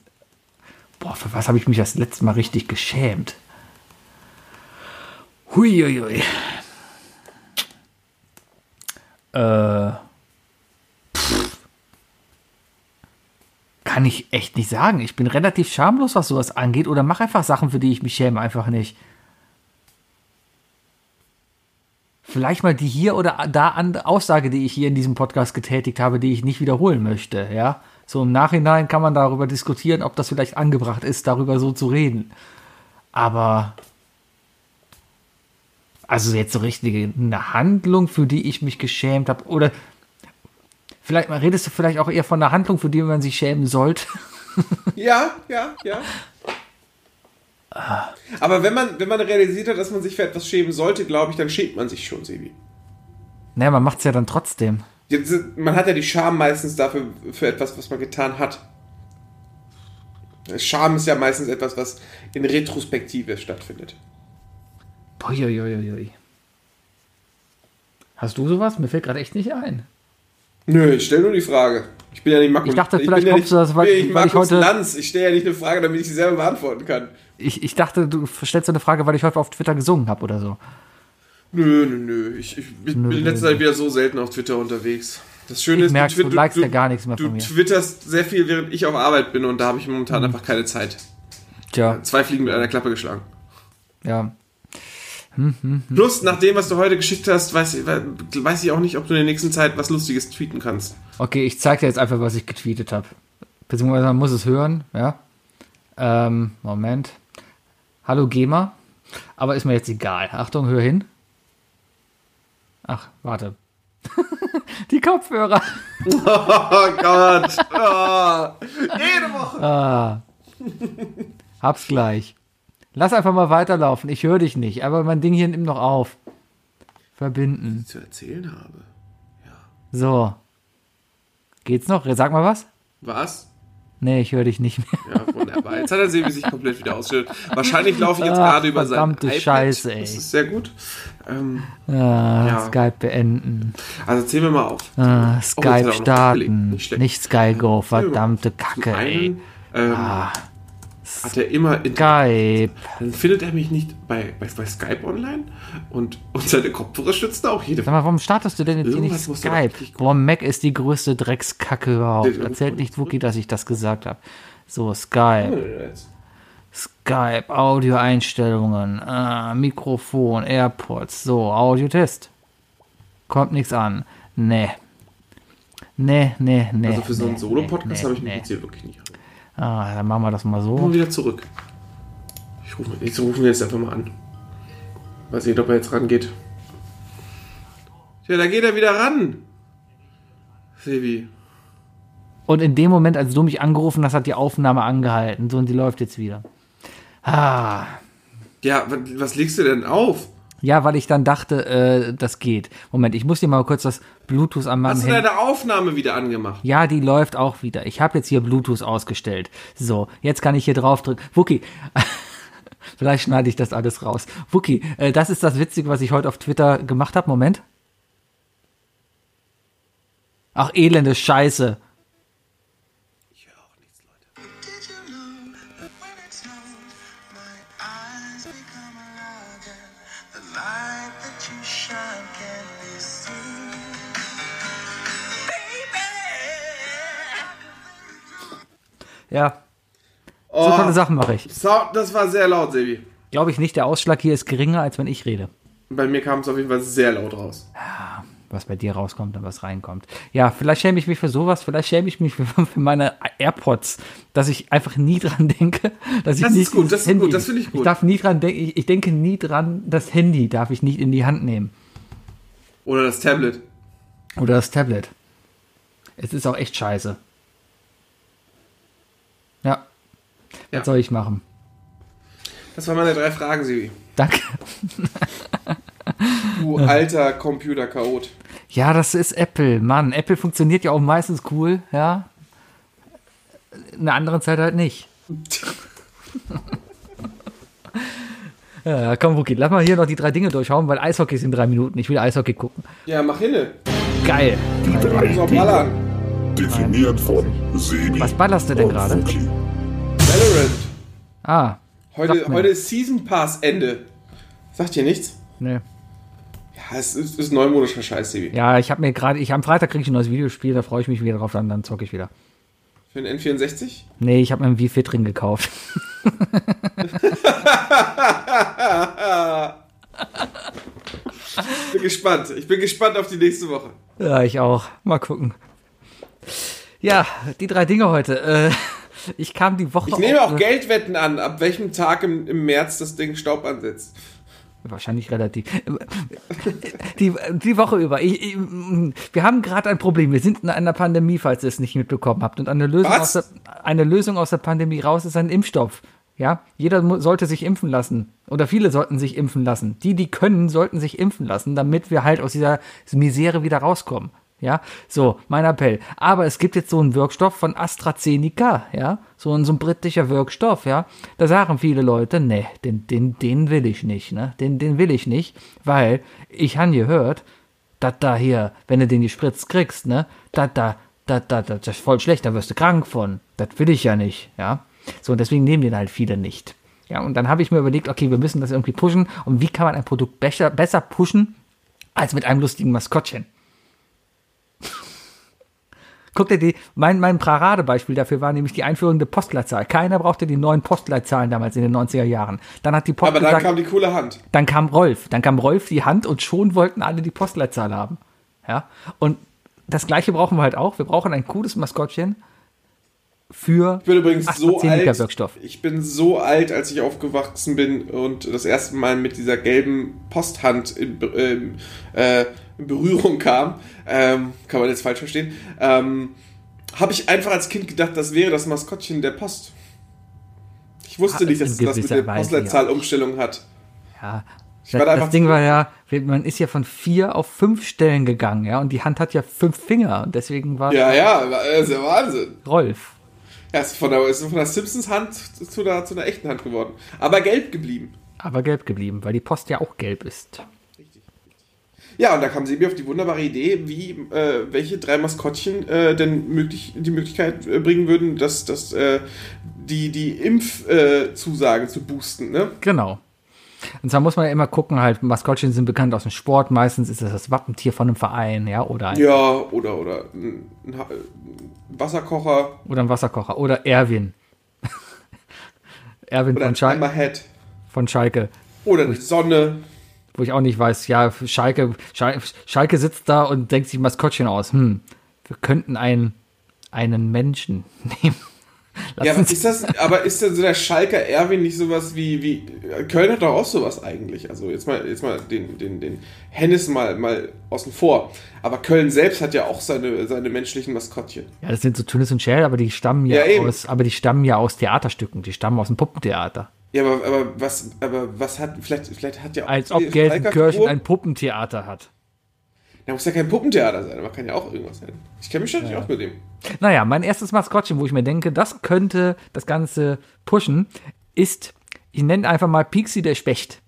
Boah, für was habe ich mich das letzte Mal richtig geschämt? Huiuiui. Äh. Pff. Kann ich echt nicht sagen. Ich bin relativ schamlos, was sowas angeht, oder mache einfach Sachen, für die ich mich schäme, einfach nicht. Vielleicht mal die hier oder da an Aussage, die ich hier in diesem Podcast getätigt habe, die ich nicht wiederholen möchte, ja. So im Nachhinein kann man darüber diskutieren, ob das vielleicht angebracht ist, darüber so zu reden. Aber also jetzt so richtige eine Handlung, für die ich mich geschämt habe, oder vielleicht mal redest du vielleicht auch eher von einer Handlung, für die man sich schämen sollte. Ja, ja, ja. Aber wenn man, wenn man realisiert hat, dass man sich für etwas schämen sollte, glaube ich, dann schämt man sich schon, Sebi. naja, man macht es ja dann trotzdem. Man hat ja die Scham meistens dafür für etwas, was man getan hat. Scham ist ja meistens etwas, was in Retrospektive stattfindet. Uiuiuiui. Hast du sowas? Mir fällt gerade echt nicht ein. Nö, ich stelle nur die Frage. Ich bin ja nicht Markus Ich dachte, ich vielleicht bin ja kommst du das, weil- nicht weil ich heute- Lanz. Ich stelle ja nicht eine Frage, damit ich sie selber beantworten kann. Ich, ich dachte, du stellst so eine Frage, weil ich heute auf Twitter gesungen habe oder so. Nö, nö, nö. Ich, ich bin Nö, in nö, letzter Zeit wieder so selten auf Twitter unterwegs. Das Schöne ist, merk's, du twit- likest ja gar nichts mehr du von mir. twitterst sehr viel, während ich auf Arbeit bin und da habe ich momentan Mhm. einfach keine Zeit. Tja, Zwei Fliegen mit einer Klappe geschlagen. ja. Plus, nach dem, was du heute geschickt hast, weiß, ich- weiß ich auch nicht, ob du in der nächsten Zeit was Lustiges tweeten kannst. Okay, ich zeig dir jetzt einfach, was ich getweetet habe. Beziehungsweise man muss es hören, ja. Ähm, Moment. Hallo GEMA. Aber ist mir jetzt egal. Achtung, hör hin. Ach, warte. Die Kopfhörer. Oh Gott. Oh. Jede Woche. Hab's gleich. Lass einfach mal weiterlaufen. Ich höre dich nicht, aber mein Ding hier nimmt noch auf. Verbinden. Zu erzählen habe. So. Geht's noch? Sag mal was. Was? Nee, ich höre dich nicht mehr. Ja, wunderbar. Jetzt hat er Sebi sich komplett wieder ausgestellt. Wahrscheinlich laufe ich jetzt Ach, gerade über sein verdammte iPad. Scheiße, ey. Das ist sehr gut. Ähm, Ah, Ja. Skype beenden. also zählen wir mal auf. Ah, Oh, Skype aufgelegt. starten. Nicht. Nicht SkyGo, verdammte Zum Kacke, ey. einen ähm, Ah. Hat er immer in, Skype. dann findet er mich nicht bei, bei, bei Skype online und, und seine Kopfhörer schützen auch jede Sag mal, warum startest du denn jetzt hier nicht Skype? Boah, Mac ist die größte Dreckskacke überhaupt. Erzählt nicht Wookie, dass ich das gesagt habe. So, Skype. Skype, Audioeinstellungen, ah, Mikrofon, AirPods, so, Audiotest. Kommt nichts an. Nee. Nee, nee, nee. Also für so einen nee, Solo-Podcast nee, habe ich nee, mich jetzt hier wirklich nicht an. Ah, dann machen wir das mal so. wieder zurück. Ich rufe ich rufe ihn jetzt einfach mal an. Weiß nicht, ob er jetzt rangeht. Ja, da geht er wieder ran. Sebi. Und in dem Moment, als du mich angerufen hast, hat die Aufnahme angehalten. So, und die läuft jetzt wieder. Ah. Ja, wa- was legst du denn auf? Ja, weil ich dann dachte, äh, das geht. Moment, ich muss dir mal kurz das Bluetooth an meinem Hast du deine Aufnahme wieder angemacht? Ja, die läuft auch wieder. Ich habe jetzt hier Bluetooth ausgestellt. So, jetzt kann ich hier drauf drücken. Wookie, vielleicht schneide ich das alles raus. Wookie, äh, das ist das Witzige, was ich heute auf Twitter gemacht habe. Moment. Ach, elende Scheiße. Ja, so Oh, tolle Sachen mache ich. Sound, das war sehr laut, Sebi. Glaube ich nicht, der Ausschlag hier ist geringer, als wenn ich rede. Bei mir kam es auf jeden Fall sehr laut raus. was bei dir rauskommt und was reinkommt. Ja, vielleicht schäme ich mich für sowas, vielleicht schäme ich mich für, für meine AirPods, dass ich einfach nie dran denke, dass ich Das ist nicht gut, das ist gut, das finde ich gut. Ich darf nie dran denken, ich, ich denke nie dran, das Handy darf ich nicht in die Hand nehmen Oder das Tablet. oder das Tablet. Es ist auch echt scheiße. Ja. Was soll ich machen? Das waren meine drei Fragen, Sebi. Danke. Du alter Computer-Chaot. Ja, das ist Apple. Mann, Apple funktioniert ja auch meistens cool, ja. In einer anderen Zeit halt nicht. ja, komm, Wookie, lass mal hier noch die drei Dinge durchhauen, weil Eishockey ist in drei Minuten. Ich will Eishockey gucken. Ja, mach hinne. Geil. So, ballern. Definiert von Sebi Was ballerst du denn gerade? Wookie. Valorant. Ah, Heute, heute ist Season Pass Ende. Sagt dir nichts? ne. Ja, es ist, ist neumodischer Scheiß, Sebi. Ja, ich habe mir gerade, ich am Freitag kriege ich ein neues Videospiel, da freue ich mich wieder drauf, dann, dann zocke ich wieder. Für den N64? Nee, ich habe mir einen Wii Fit Ring gekauft. Bin gespannt. Ich bin gespannt auf die nächste Woche. Ja, ich auch. Mal gucken. Ja, die drei Dinge heute. Äh, ich kam die Woche. Ich nehme auch Geldwetten an, ab welchem Tag im, im März das Ding Staub ansetzt. Wahrscheinlich relativ. Die, die Woche über. Ich, ich, wir haben gerade ein Problem. Wir sind in einer Pandemie, falls ihr es nicht mitbekommen habt. Und eine Lösung, aus der, eine Lösung aus der Pandemie raus ist ein Impfstoff. Ja, jeder sollte sich impfen lassen. Oder viele sollten sich impfen lassen. Die, die können, sollten sich impfen lassen, damit wir halt aus dieser Misere wieder rauskommen. Ja, so, mein Appell. Aber es gibt jetzt so einen Wirkstoff von AstraZeneca, ja, so ein, so ein britischer Wirkstoff, ja. Da sagen viele Leute, nee, den, den, den will ich nicht, ne, den, den will ich nicht, weil ich han gehört, dass da hier, wenn du den gespritzt kriegst, ne, dass da das, das, das ist voll schlecht, da wirst du krank von. Das will ich ja nicht, ja. So, und deswegen nehmen den halt viele nicht. Ja, und dann habe ich mir überlegt, okay, wir müssen das irgendwie pushen. Und wie kann man ein Produkt besser, besser pushen, als mit einem lustigen Maskottchen? Guck dir die, mein, mein Paradebeispiel dafür war nämlich die Einführung der Postleitzahl. Keiner brauchte die neuen Postleitzahlen damals in den 90er Jahren. Dann hat die Post Aber dann gesagt, kam die coole Hand. dann kam Rolf, dann kam Rolf die Hand und schon wollten alle die Postleitzahl haben. Ja, und das gleiche brauchen wir halt auch. Wir brauchen ein cooles Maskottchen für Ich bin übrigens so alt. Wirkstoff. Ich bin so alt, als ich aufgewachsen bin und das erste Mal mit dieser gelben Posthand Be- ähm, äh, in Berührung kam. Ähm, kann man jetzt falsch verstehen. Ähm, habe ich einfach als Kind gedacht, das wäre das Maskottchen der Post. Ich wusste Ah, nicht, dass es das mit der Postleitzahlumstellung hat. Ja. Das, da das Ding war ja, man ist ja von vier auf fünf Stellen gegangen, ja, und die Hand hat ja fünf Finger und deswegen war Ja, ja, das ist ja Wahnsinn. Rolf. Ja, ist von der, ist von der Simpsons Hand zu der, zu einer echten Hand geworden. Aber gelb geblieben. Aber gelb geblieben, weil die Post ja auch gelb ist. Ja, und da kam Sebi auf die wunderbare Idee, wie äh, welche drei Maskottchen äh, denn möglich, die Möglichkeit äh, bringen würden, dass, dass äh, die, die Impfzusagen äh, zu boosten. Ne? Genau. Und zwar muss man ja immer gucken, halt, Maskottchen sind bekannt aus dem Sport, meistens ist das das Wappentier von einem Verein, ja, oder ein, Ja, oder, oder ein, Wasserkocher oder ein Wasserkocher oder Erwin. Erwin oder von, ein Schal Hammerhead von Schalke. oder eine Sonne. Wo ich auch nicht weiß, ja, Schalke, Schalke, Schalke sitzt da und denkt sich Maskottchen aus. Hm, wir könnten einen, einen Menschen nehmen. Lass Ja, was ist das? Aber ist denn so der Schalker Erwin nicht sowas wie, wie. Köln hat doch auch sowas eigentlich. Also jetzt mal, jetzt mal den, den, den Hennis mal, mal außen vor. Aber Köln selbst hat ja auch seine, seine menschlichen Maskottchen. ja, das sind so Tunis und Shell, aber die stammen ja, Ja, aus, aber die stammen ja aus Theaterstücken, die stammen aus dem Puppentheater. Ja, aber, aber was, aber was hat, vielleicht, vielleicht hat ja auch Als ob Gelsenkirchen ein Puppentheater hat. Da muss ja kein Puppentheater sein, aber kann ja auch irgendwas sein. Ich kenne mich schon nicht auch mit dem. Naja, mein erstes Maskottchen, wo ich mir denke, das könnte das Ganze pushen, ist, ich nenne einfach mal Pixie der Specht.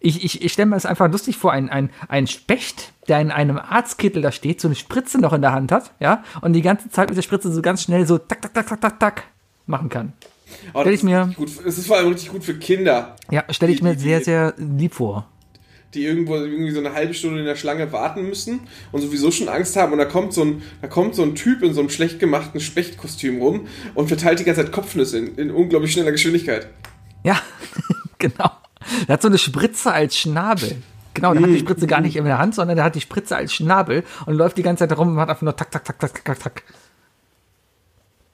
Ich, ich, ich stelle mir das einfach lustig vor, ein, ein, ein Specht, der in einem Arztkittel da steht, so eine Spritze noch in der Hand hat, ja, und die ganze Zeit mit der Spritze so ganz schnell so tak, tak, tak, tak, tak, tak machen kann. Aber Stell das ich mir- Gut, es ist vor allem richtig gut für Kinder, Ja, stelle ich mir Die- die- sehr, sehr lieb vor. die irgendwo irgendwie so eine halbe Stunde in der Schlange warten müssen und sowieso schon Angst haben. Und da kommt so ein, da kommt so ein Typ in so einem schlecht gemachten Spechtkostüm rum und verteilt die ganze Zeit Kopfnüsse in, in unglaublich schneller Geschwindigkeit. Ja, genau. Der hat so eine Spritze als Schnabel. Genau, der hat die Spritze gar nicht in der Hand, sondern der hat die Spritze als Schnabel und läuft die ganze Zeit rum und macht einfach nur tak, tak, tak, tak, tak, tak, tak.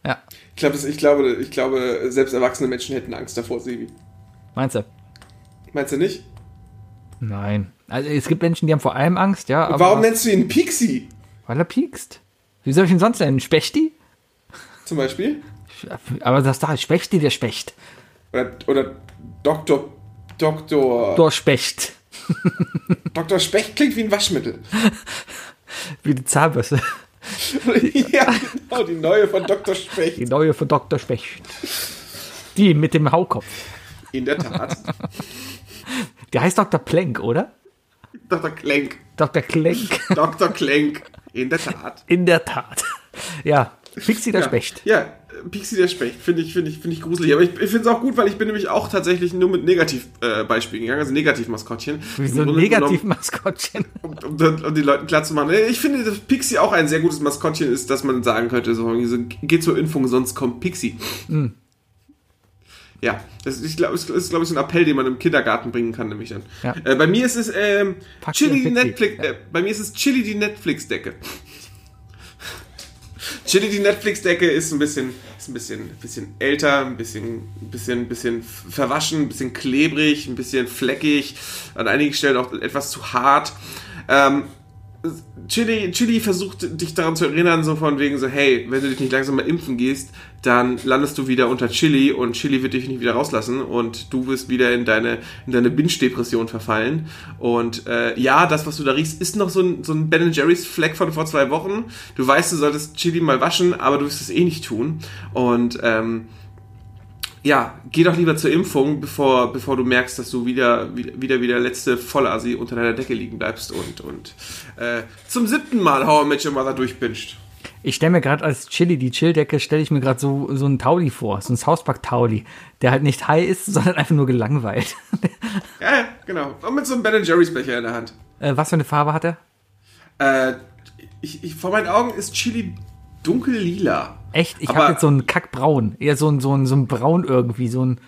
Ja, Ich glaube, ich glaube, ich glaube, selbst erwachsene Menschen hätten Angst davor, Sebi. meinst du? Meinst du nicht? Nein. Also es gibt Menschen, die haben vor allem Angst, ja. Aber- warum nennst du ihn Pixie? Weil er piekst. Wie soll ich ihn sonst nennen? Spechti? Zum Beispiel? Aber das da ist Spechti, der Specht. Oder, oder Doktor, Doktor, Dor Specht. Doktor Specht klingt wie ein Waschmittel. Wie die Zahnbürste. ja, genau, die neue von Doktor Specht. Die neue von Dr. Specht. Die mit dem Haukopf. In der Tat. Der heißt Dr. Plenk, oder? Dr. Klenk. Dr. Klenk. Dr. Klenk. In der Tat. In der Tat. Ja, Pixie der Ja, Specht. Ja, Pixie der Specht finde ich, finde ich, finde ich gruselig. Aber ich, ich finde es auch gut, weil ich bin nämlich auch tatsächlich nur mit Negativbeispielen äh, Beispielen gegangen, also Negativmaskottchen. Wieso Negativ-Maskottchen? Um, um, um die Leuten klarzumachen. Äh, Ich finde, dass Pixie auch ein sehr gutes Maskottchen ist, dass man sagen könnte, so, geht zur Impfung, sonst kommt Pixie. Hm. Ja, das ist, ich glaube, ist, glaube ich, so ein Appell, den man im Kindergarten bringen kann, nämlich dann. Ja. Äh, bei mir ist es ähm, Chili die. Netflix. Äh, bei mir ist es Chili die Netflix-Decke. Chili die Netflix-Decke ist ein bisschen, ist ein bisschen, bisschen älter, ein bisschen, bisschen, bisschen verwaschen, ein bisschen klebrig, ein bisschen fleckig, an einigen Stellen auch etwas zu hart. Ähm, Chili, Chili versucht dich daran zu erinnern, so von wegen so, hey, wenn du dich nicht langsam mal impfen gehst, dann landest du wieder unter Chili und Chili wird dich nicht wieder rauslassen und du wirst wieder in deine, in deine Binge-Depression verfallen. Und äh, ja, das, was du da riechst, ist noch so ein, so ein Ben Jerry's Fleck von vor zwei Wochen. Du weißt, du solltest Chili mal waschen, aber du wirst es eh nicht tun. Und ähm, ja, geh doch lieber zur Impfung, bevor, bevor du merkst, dass du wieder, wieder, wieder wie der letzte Vollassi unter deiner Decke liegen bleibst und, und äh, zum siebten Mal How I Met Your Mother durchbinscht. Ich stelle mir gerade als Chili, die Chilldecke, stelle ich mir gerade so, so einen Tauli vor, so einen Southpack-Tauli, der halt nicht high ist, sondern einfach nur gelangweilt. Ja, ja, genau. Und mit so einem Ben Jerry's Becher in der Hand. äh, was für eine Farbe hat er? Äh, ich, ich, vor meinen Augen ist Chili dunkel-lila. Echt? Ich habe jetzt so einen Kackbraun. Eher so ein, so ein, so ein Braun irgendwie, so ein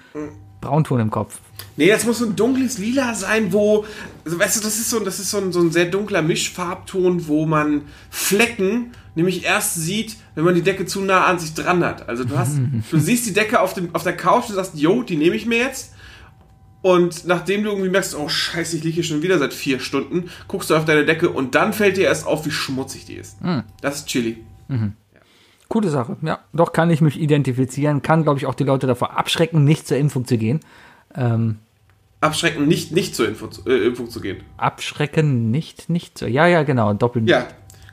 Braunton im Kopf. Nee, das muss so ein dunkles Lila sein, wo, also, weißt du, das ist so, das ist so ein, so ein sehr dunkler Mischfarbton, wo man Flecken nämlich erst sieht, wenn man die Decke zu nah an sich dran hat. Also du hast, du siehst die Decke auf, dem, auf der Couch und sagst, yo, die nehme ich mir jetzt. Und nachdem du irgendwie merkst, oh scheiße, ich liege hier schon wieder seit vier Stunden, guckst du auf deine Decke und dann fällt dir erst auf, wie schmutzig die ist. Das ist Chili. Coole Sache. Ja, doch kann ich mich identifizieren. Kann, glaube ich, auch die Leute davor abschrecken, nicht zur Impfung zu gehen. Ähm, Abschrecken, nicht, nicht zur Info, äh, Impfung zu gehen. abschrecken, nicht, nicht zur. Ja, ja, genau. Doppel. Ja,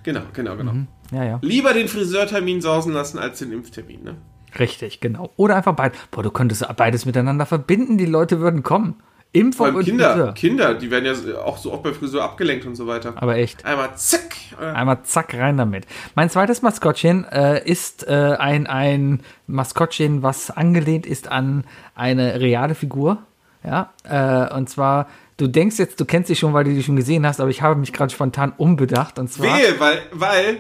genau, genau, genau. ja, ja. Lieber den Friseurtermin sausen lassen als den Impftermin, ne? Richtig, genau. Oder einfach beides. Boah, du könntest beides miteinander verbinden. Die Leute würden kommen. Impfung Vor allem und Kinder, Friseur. Kinder, die werden ja auch so oft bei Friseur abgelenkt und so weiter. Aber echt. Einmal zack. äh, Einmal zack rein damit. Mein zweites Maskottchen äh, ist äh, ein, ein Maskottchen, was angelehnt ist an eine reale Figur. Ja, äh, und zwar, du denkst jetzt, du kennst sie schon, weil du die schon gesehen hast, aber ich habe mich gerade spontan umbedacht. Und zwar, Wehe, weil, weil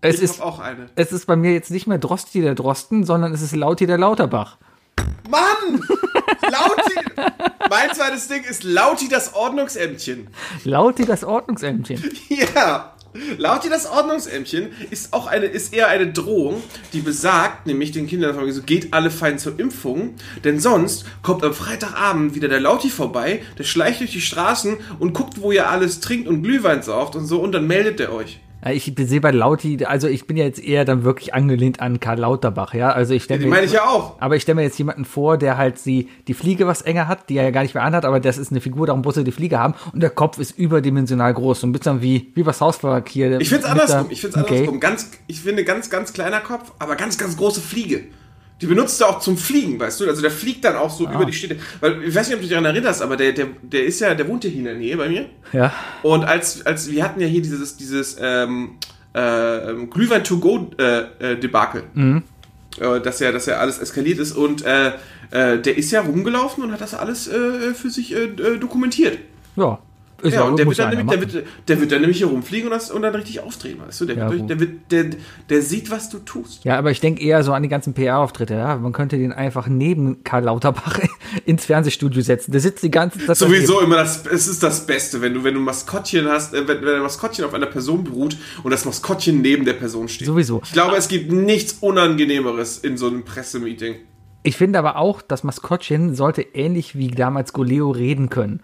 es ist, auch eine. es ist bei mir jetzt nicht mehr Drosti der Drosten, sondern es ist Lauti der Lauterbach. Mann! Lauti! mein zweites Ding ist Lauti das Ordnungsämtchen. Lauti das Ordnungsämtchen. Ja. Lauti das Ordnungsämtchen ist auch eine, ist eher eine Drohung, die besagt, nämlich den Kindern so, geht alle fein zur Impfung, denn sonst kommt am Freitagabend wieder der Lauti vorbei, der schleicht durch die Straßen und guckt, wo ihr alles trinkt und Glühwein sauft und so und dann meldet er euch. Ja, Ich sehe bei Lauti, also ich bin ja jetzt eher dann wirklich angelehnt an Karl Lauterbach, ja. Also ich stelle Die mir meine ich ja auch. Aber ich stelle mir jetzt jemanden vor, der halt sie, die Fliege was enger hat, die er ja gar nicht mehr anhat, aber das ist eine Figur, darum muss er die Fliege haben und der Kopf ist überdimensional groß. So ein bisschen wie, wie was Hauswerk hier. Ich finde es andersrum. der- Ich finde es okay. andersrum. Ganz, ich finde ganz, ganz kleiner Kopf, aber ganz, ganz große Fliege. Die benutzt er auch zum Fliegen, weißt du? Also der fliegt dann auch so Ah. über die Städte. Weil, ich weiß nicht, ob du dich daran erinnerst, aber der, der, der ist ja, der wohnt ja hier in der Nähe bei mir. Ja. Und als, als wir hatten ja hier dieses, dieses ähm, äh, ähm, Glühwein to go äh, äh, Debakel. Mhm. Äh, dass ja, dass ja alles eskaliert ist und äh, äh, der ist ja rumgelaufen und hat das alles äh, für sich äh, äh, dokumentiert. Ja. Ist Ja, und der wird, dann nämlich, der, wird, der wird dann nämlich hier rumfliegen und, das, und dann richtig aufdrehen, weißt du? Der, Ja, wird, der, wird, der, der sieht, was du tust. ja, aber ich denke eher so an die ganzen PR-Auftritte, ja. Man könnte den einfach neben Karl Lauterbach ins Fernsehstudio setzen. Der sitzt die ganze Zeit Sowieso immer das, es ist das Beste, wenn du, wenn du ein Maskottchen hast, äh, wenn, wenn ein Maskottchen auf einer Person beruht und das Maskottchen neben der Person steht. Sowieso. Ich glaube, es gibt nichts Unangenehmeres in so einem Pressemeeting. Ich finde aber auch, das Maskottchen sollte ähnlich wie damals Goleo reden können.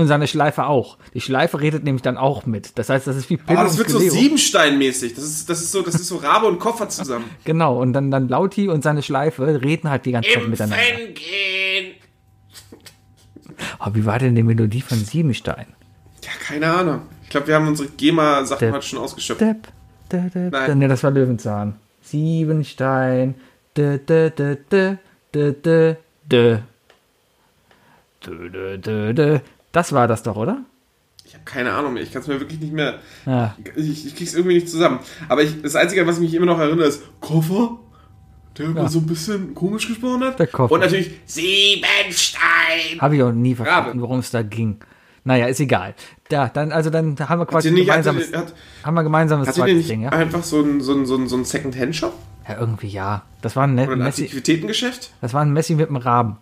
Und seine Schleife auch. Die Schleife redet nämlich dann auch mit. Das heißt, das ist wie Oh, Pillow das und wird so Goleo. Siebenstein-mäßig. Das ist, das ist so, das ist so Rabe und Koffer zusammen. Genau, und dann, dann Lauti und seine Schleife reden halt die ganze Zeit miteinander. gehen. Oh, wie war denn die Melodie von Siebenstein? Ja, keine Ahnung. Ich glaube, wir haben unsere GEMA-Sachen heute schon ausgeschöpft. Depp, de, de, Nein. de, ne, das war Löwenzahn. Siebenstein. De, de, de, de, de, de, de. De, de, de, de. Das war das doch, oder? Ich habe keine Ahnung mehr. Ich kann es mir wirklich nicht mehr. Ja. Ich, ich krieg's irgendwie nicht zusammen. Aber ich, das Einzige, was mich immer noch erinnert, ist Koffer, der immer so ein bisschen komisch gesprochen hat. Der Koffer. Und natürlich Siebenstein. Habe ich auch nie verstanden, worum es da ging. Naja, ist egal. Da, dann, also dann haben wir quasi nicht, gemeinsames, hat, haben wir gemeinsames zweites nicht Ding, ja? einfach so ein, so ein, so ein, so ein Second-Hand-Shop? Ja, irgendwie ja. Das war ein, Oder ein Messi, Antiquitätengeschäft? das war ein Messi mit einem Raben.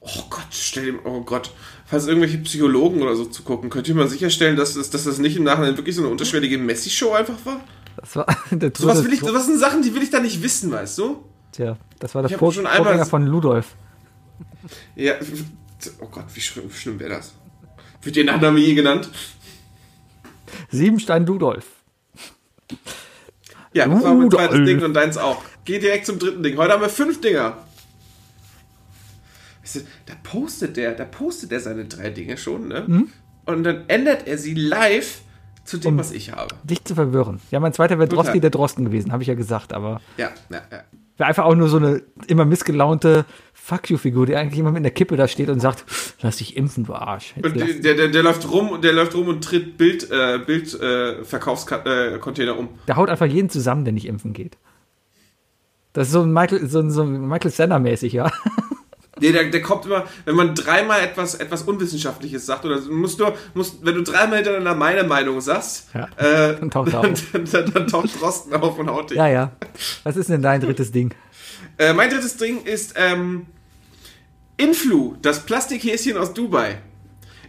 Oh Gott, stell dir, oh Gott. Falls irgendwelche Psychologen oder so zu gucken, könnt ihr mal sicherstellen, dass das, dass das nicht im Nachhinein wirklich so eine unterschwellige Messi-Show einfach war? Das war der Sowas Tod- will ich, sowas sind Sachen, die will ich da nicht wissen, weißt du? Tja, das war das hab Vor schon einmal- Vorgänger von Ludolf. Ja, oh Gott, wie schlimm, schlimm wäre das? Wird ihr Nachname je genannt? Siebenstein Ludolf. Ja, das war mein zweites. Ding und deins auch. Geh direkt zum dritten Ding. Heute haben wir fünf Dinger. Da postet der, da postet er seine drei Dinge schon, ne? Hm? Und dann ändert er sie live zu dem, was ich habe. Dich zu verwirren. Ja, mein zweiter wäre. Drosti der Drosten gewesen, habe ich ja gesagt, aber Ja, ja, ja. Wäre einfach auch nur so eine immer missgelaunte Fuck you-Figur, die eigentlich immer mit einer Kippe da steht und sagt, lass dich impfen, du Arsch. Jetzt Und der, der, der läuft rum, der läuft rum und tritt Bild, äh, Bild äh, Verkaufscontainer äh, Container um. Der haut einfach jeden zusammen, der nicht impfen geht. Das ist so ein Michael, so ein, so ein Michael Senner-mäßig, ja. Nee, der, der kommt immer, wenn man dreimal etwas, etwas Unwissenschaftliches sagt, oder musst du, musst, wenn du dreimal hintereinander meine Meinung sagst, Ja. äh, Dann taucht dann, auf. dann, dann, dann taucht Drosten auf und haut dich. Ja, ja. Was ist denn dein drittes Ding? Äh, mein drittes Ding ist ähm, Influ, das Plastikhäschen aus Dubai.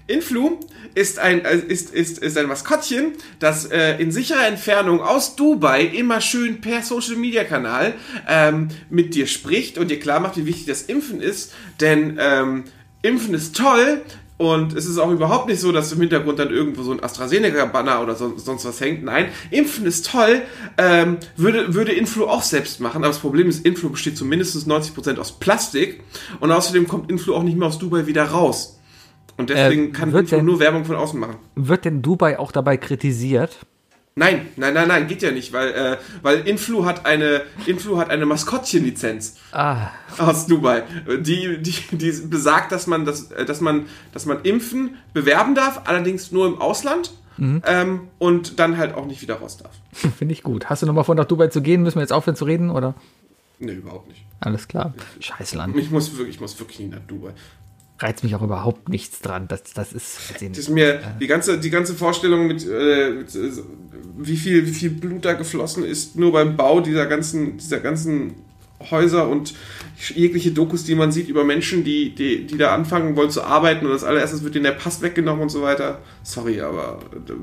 Influ ist ein, äh, ist, ist, ist ein Maskottchen, das äh, in sicherer Entfernung aus Dubai immer schön per Social Media Kanal ähm, mit dir spricht und dir klar macht, wie wichtig das Impfen ist. Denn ähm, Impfen ist toll und es ist auch überhaupt nicht so, dass im Hintergrund dann irgendwo so ein AstraZeneca-Banner oder so, sonst was hängt. Nein, Impfen ist toll, ähm, würde, würde Influ auch selbst machen. Aber das Problem ist, Influ besteht zu mindestens 90% aus Plastik und außerdem kommt Influ auch nicht mehr aus Dubai wieder raus. Und deswegen Äh, kann denn- nur Werbung von außen machen. Wird denn Dubai auch dabei kritisiert? Nein, nein, nein, nein, geht ja nicht, weil, äh, weil Influ hat eine, Influ hat eine Maskottchen-Lizenz Ah, aus Dubai, die, die, die besagt, dass man, das, äh, dass, man, dass man Impfen bewerben darf, allerdings nur im Ausland ähm, und dann halt auch nicht wieder raus darf. finde ich gut. Hast du nochmal vor, nach Dubai zu gehen? Müssen wir jetzt aufhören zu reden, oder? Nee, überhaupt nicht. Alles klar. Scheiß Land. Ich muss wirklich, ich muss wirklich nicht nach Dubai. Reizt mich auch überhaupt nichts dran. Das, das ist. Das ist mir die ganze, die ganze Vorstellung mit, äh, mit äh, wie viel, wie viel Blut da geflossen ist, nur beim Bau dieser ganzen, dieser ganzen Häuser und jegliche Dokus, die man sieht über Menschen, die, die, die da anfangen wollen zu arbeiten und als allererstes wird ihnen der Pass weggenommen und so weiter. Sorry, aber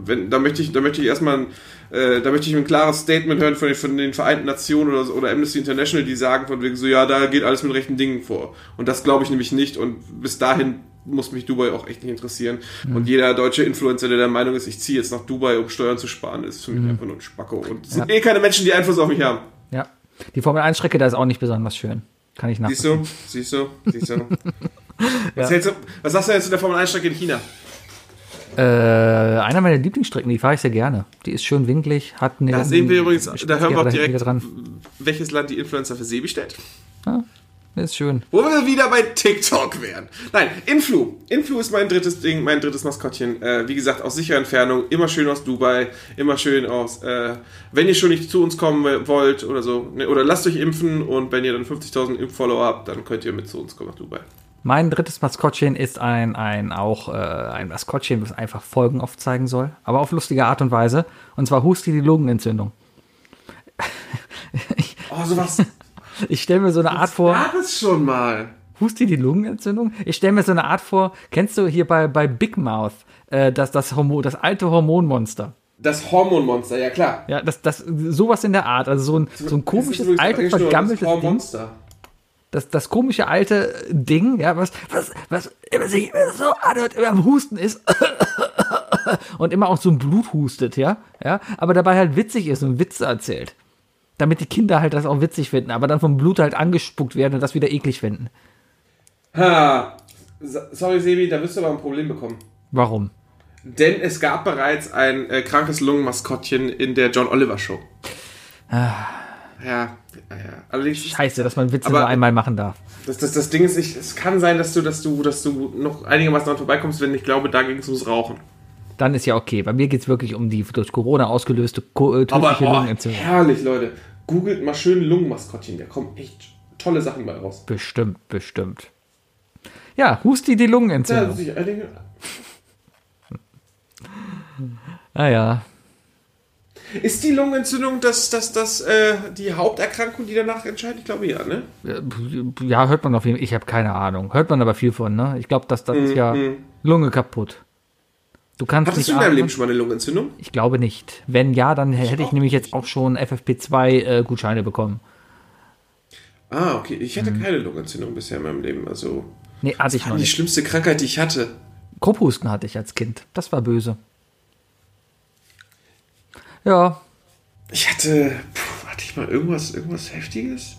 wenn, da möchte ich, da möchte ich erstmal, ein, äh, da möchte ich ein klares Statement hören von den, von den Vereinten Nationen oder, so- oder Amnesty International, die sagen von wegen so, ja, da geht alles mit rechten Dingen vor. Und das glaube ich nämlich nicht und bis dahin muss mich Dubai auch echt nicht interessieren. Und jeder deutsche Influencer, der der Meinung ist, ich ziehe jetzt nach Dubai, um Steuern zu sparen, ist für mich einfach nur ein Spacko. Und es sind Ja. eh keine Menschen, die Einfluss auf mich haben. Ja. Die Formel 1-Strecke, da ist auch nicht besonders schön. Kann ich Siehst nachvollziehen. du? Siehst du? Siehst du? Was, hältst du, was sagst du jetzt zu der Formel 1-Strecke in China? Äh, einer meiner Lieblingsstrecken, die fahre ich sehr gerne. Die ist schön winklig, hat eine. Da sehen wir übrigens, da hören wir auch direkt, dran. welches Land die Influencer für Sebi stellt. Ist schön. Wo wir wieder bei TikTok wären. Nein, Influ. Influ ist mein drittes Ding, mein drittes Maskottchen. Äh, wie gesagt, aus sicherer Entfernung, immer schön aus Dubai, immer schön aus. Äh, wenn ihr schon nicht zu uns kommen wollt oder so, ne, oder lasst euch impfen und wenn ihr dann 50.000 Impffollower habt, dann könnt ihr mit zu uns kommen nach Dubai. Mein drittes Maskottchen ist ein, ein auch äh, ein Maskottchen, was einfach Folgen aufzeigen soll, aber auf lustige Art und Weise. Und zwar Husti die Lungenentzündung. Oh, sowas Ich stelle mir so eine Art vor. gab es schon mal. Husti die Lungenentzündung? Ich stelle mir so eine Art vor. Kennst du hier bei, bei Big Mouth äh, das, das, Hormon, das alte Hormonmonster? Das Hormonmonster, ja klar. Ja, das, das, sowas in der Art. Also so ein, so ein komisches, altes, vergammeltes das Ding. Das, das komische alte Ding, ja, was, was, was immer sich immer so anhört, immer am Husten ist. und immer auch so ein Blut hustet, ja, ja, aber dabei halt witzig ist und Witze erzählt. Damit die Kinder halt das auch witzig finden, aber dann vom Blut halt angespuckt werden und das wieder eklig finden. Ha. Sorry, Sebi, da wirst du aber ein Problem bekommen. Warum? Denn es gab bereits ein äh, krankes Lungenmaskottchen in der John Oliver Show. Ja, ja, ja. Allerdings, Scheiße, dass man Witze nur einmal machen darf. das, das, das Ding ist, ich, es kann sein, dass du, dass du, dass du noch einigermaßen dran vorbeikommst, wenn ich glaube, da ging es ums Rauchen. Dann ist ja okay. Bei mir geht es wirklich um die durch Corona ausgelöste ko äh, tödliche oh, Lungenentzündung. herrlich, Leute. Googelt mal schön Lungenmaskottchen, da kommen echt tolle Sachen bei raus. Bestimmt, bestimmt. Ja, Husti die Ja, Lungenentzündung. sich einige, Ah ja. ist die Lungenentzündung das, das, das, äh, die Haupterkrankung, die danach entscheidet? Ich glaube ja, ne? Ja, hört man auf jeden Fall. Ich habe keine Ahnung. Hört man aber viel von, ne? Ich glaube, dass das ist ja Lunge kaputt. Du kannst Hattest nicht du in deinem atmen. Leben schon mal eine Lungenentzündung? Ich glaube nicht. Wenn ja, dann hätte ich nämlich jetzt auch schon FFP2 äh, Gutscheine bekommen. Ah, okay. Ich hatte keine Lungenentzündung bisher in meinem Leben. Also, Nee, hatte ich war noch die nicht. schlimmste Krankheit, die ich hatte. Krupphusten hatte ich als Kind. Das war böse. Ja, Ich hatte, puh, hatte ich mal irgendwas, irgendwas Heftiges?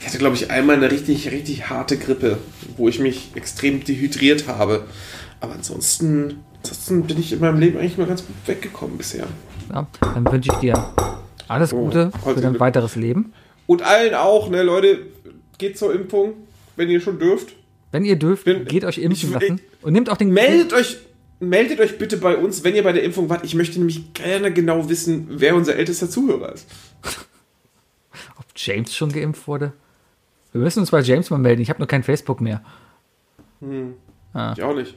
Ich hatte, glaube ich, einmal eine richtig, richtig harte Grippe, wo ich mich extrem dehydriert habe. Aber ansonsten, ansonsten bin ich in meinem Leben eigentlich mal ganz gut weggekommen bisher. ja. dann wünsche ich dir alles Oh, Gute für dein Glück. weiteres Leben. Und allen auch, ne, Leute, geht zur Impfung, wenn ihr schon dürft. Wenn ihr dürft, Bin- geht euch impfen ich- lassen. Und nehmt auch den Meldet euch, meldet euch bitte bei uns, wenn ihr bei der Impfung wart. Ich möchte nämlich gerne genau wissen, wer unser ältester Zuhörer ist. ob James schon geimpft wurde. Wir müssen uns bei James mal melden. Ich habe nur kein Facebook mehr. Ich auch nicht.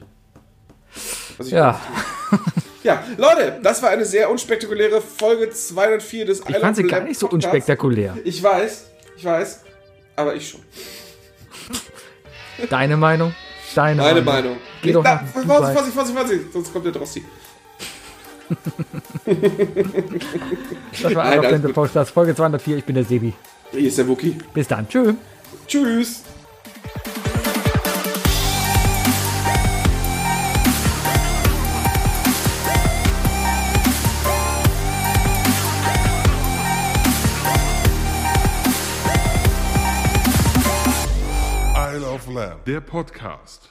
Ja, Ja, Leute, das war eine sehr unspektakuläre Folge 204 des ich fand sie gar nicht so unspektakulär. Ich weiß, ich weiß, aber ich schon. Deine Meinung? Deine Meine Meinung. Geh doch Na, nach Vorsicht. Vorsicht, Vorsicht, Vorsicht, sonst kommt der Drossi. Das war Nein, Out of. Podcast, Folge 204. Ich bin der Sebi. Hier ist der Wookie. Bis dann. Tschö. Tschüss. Isle of Lamb, der Podcast.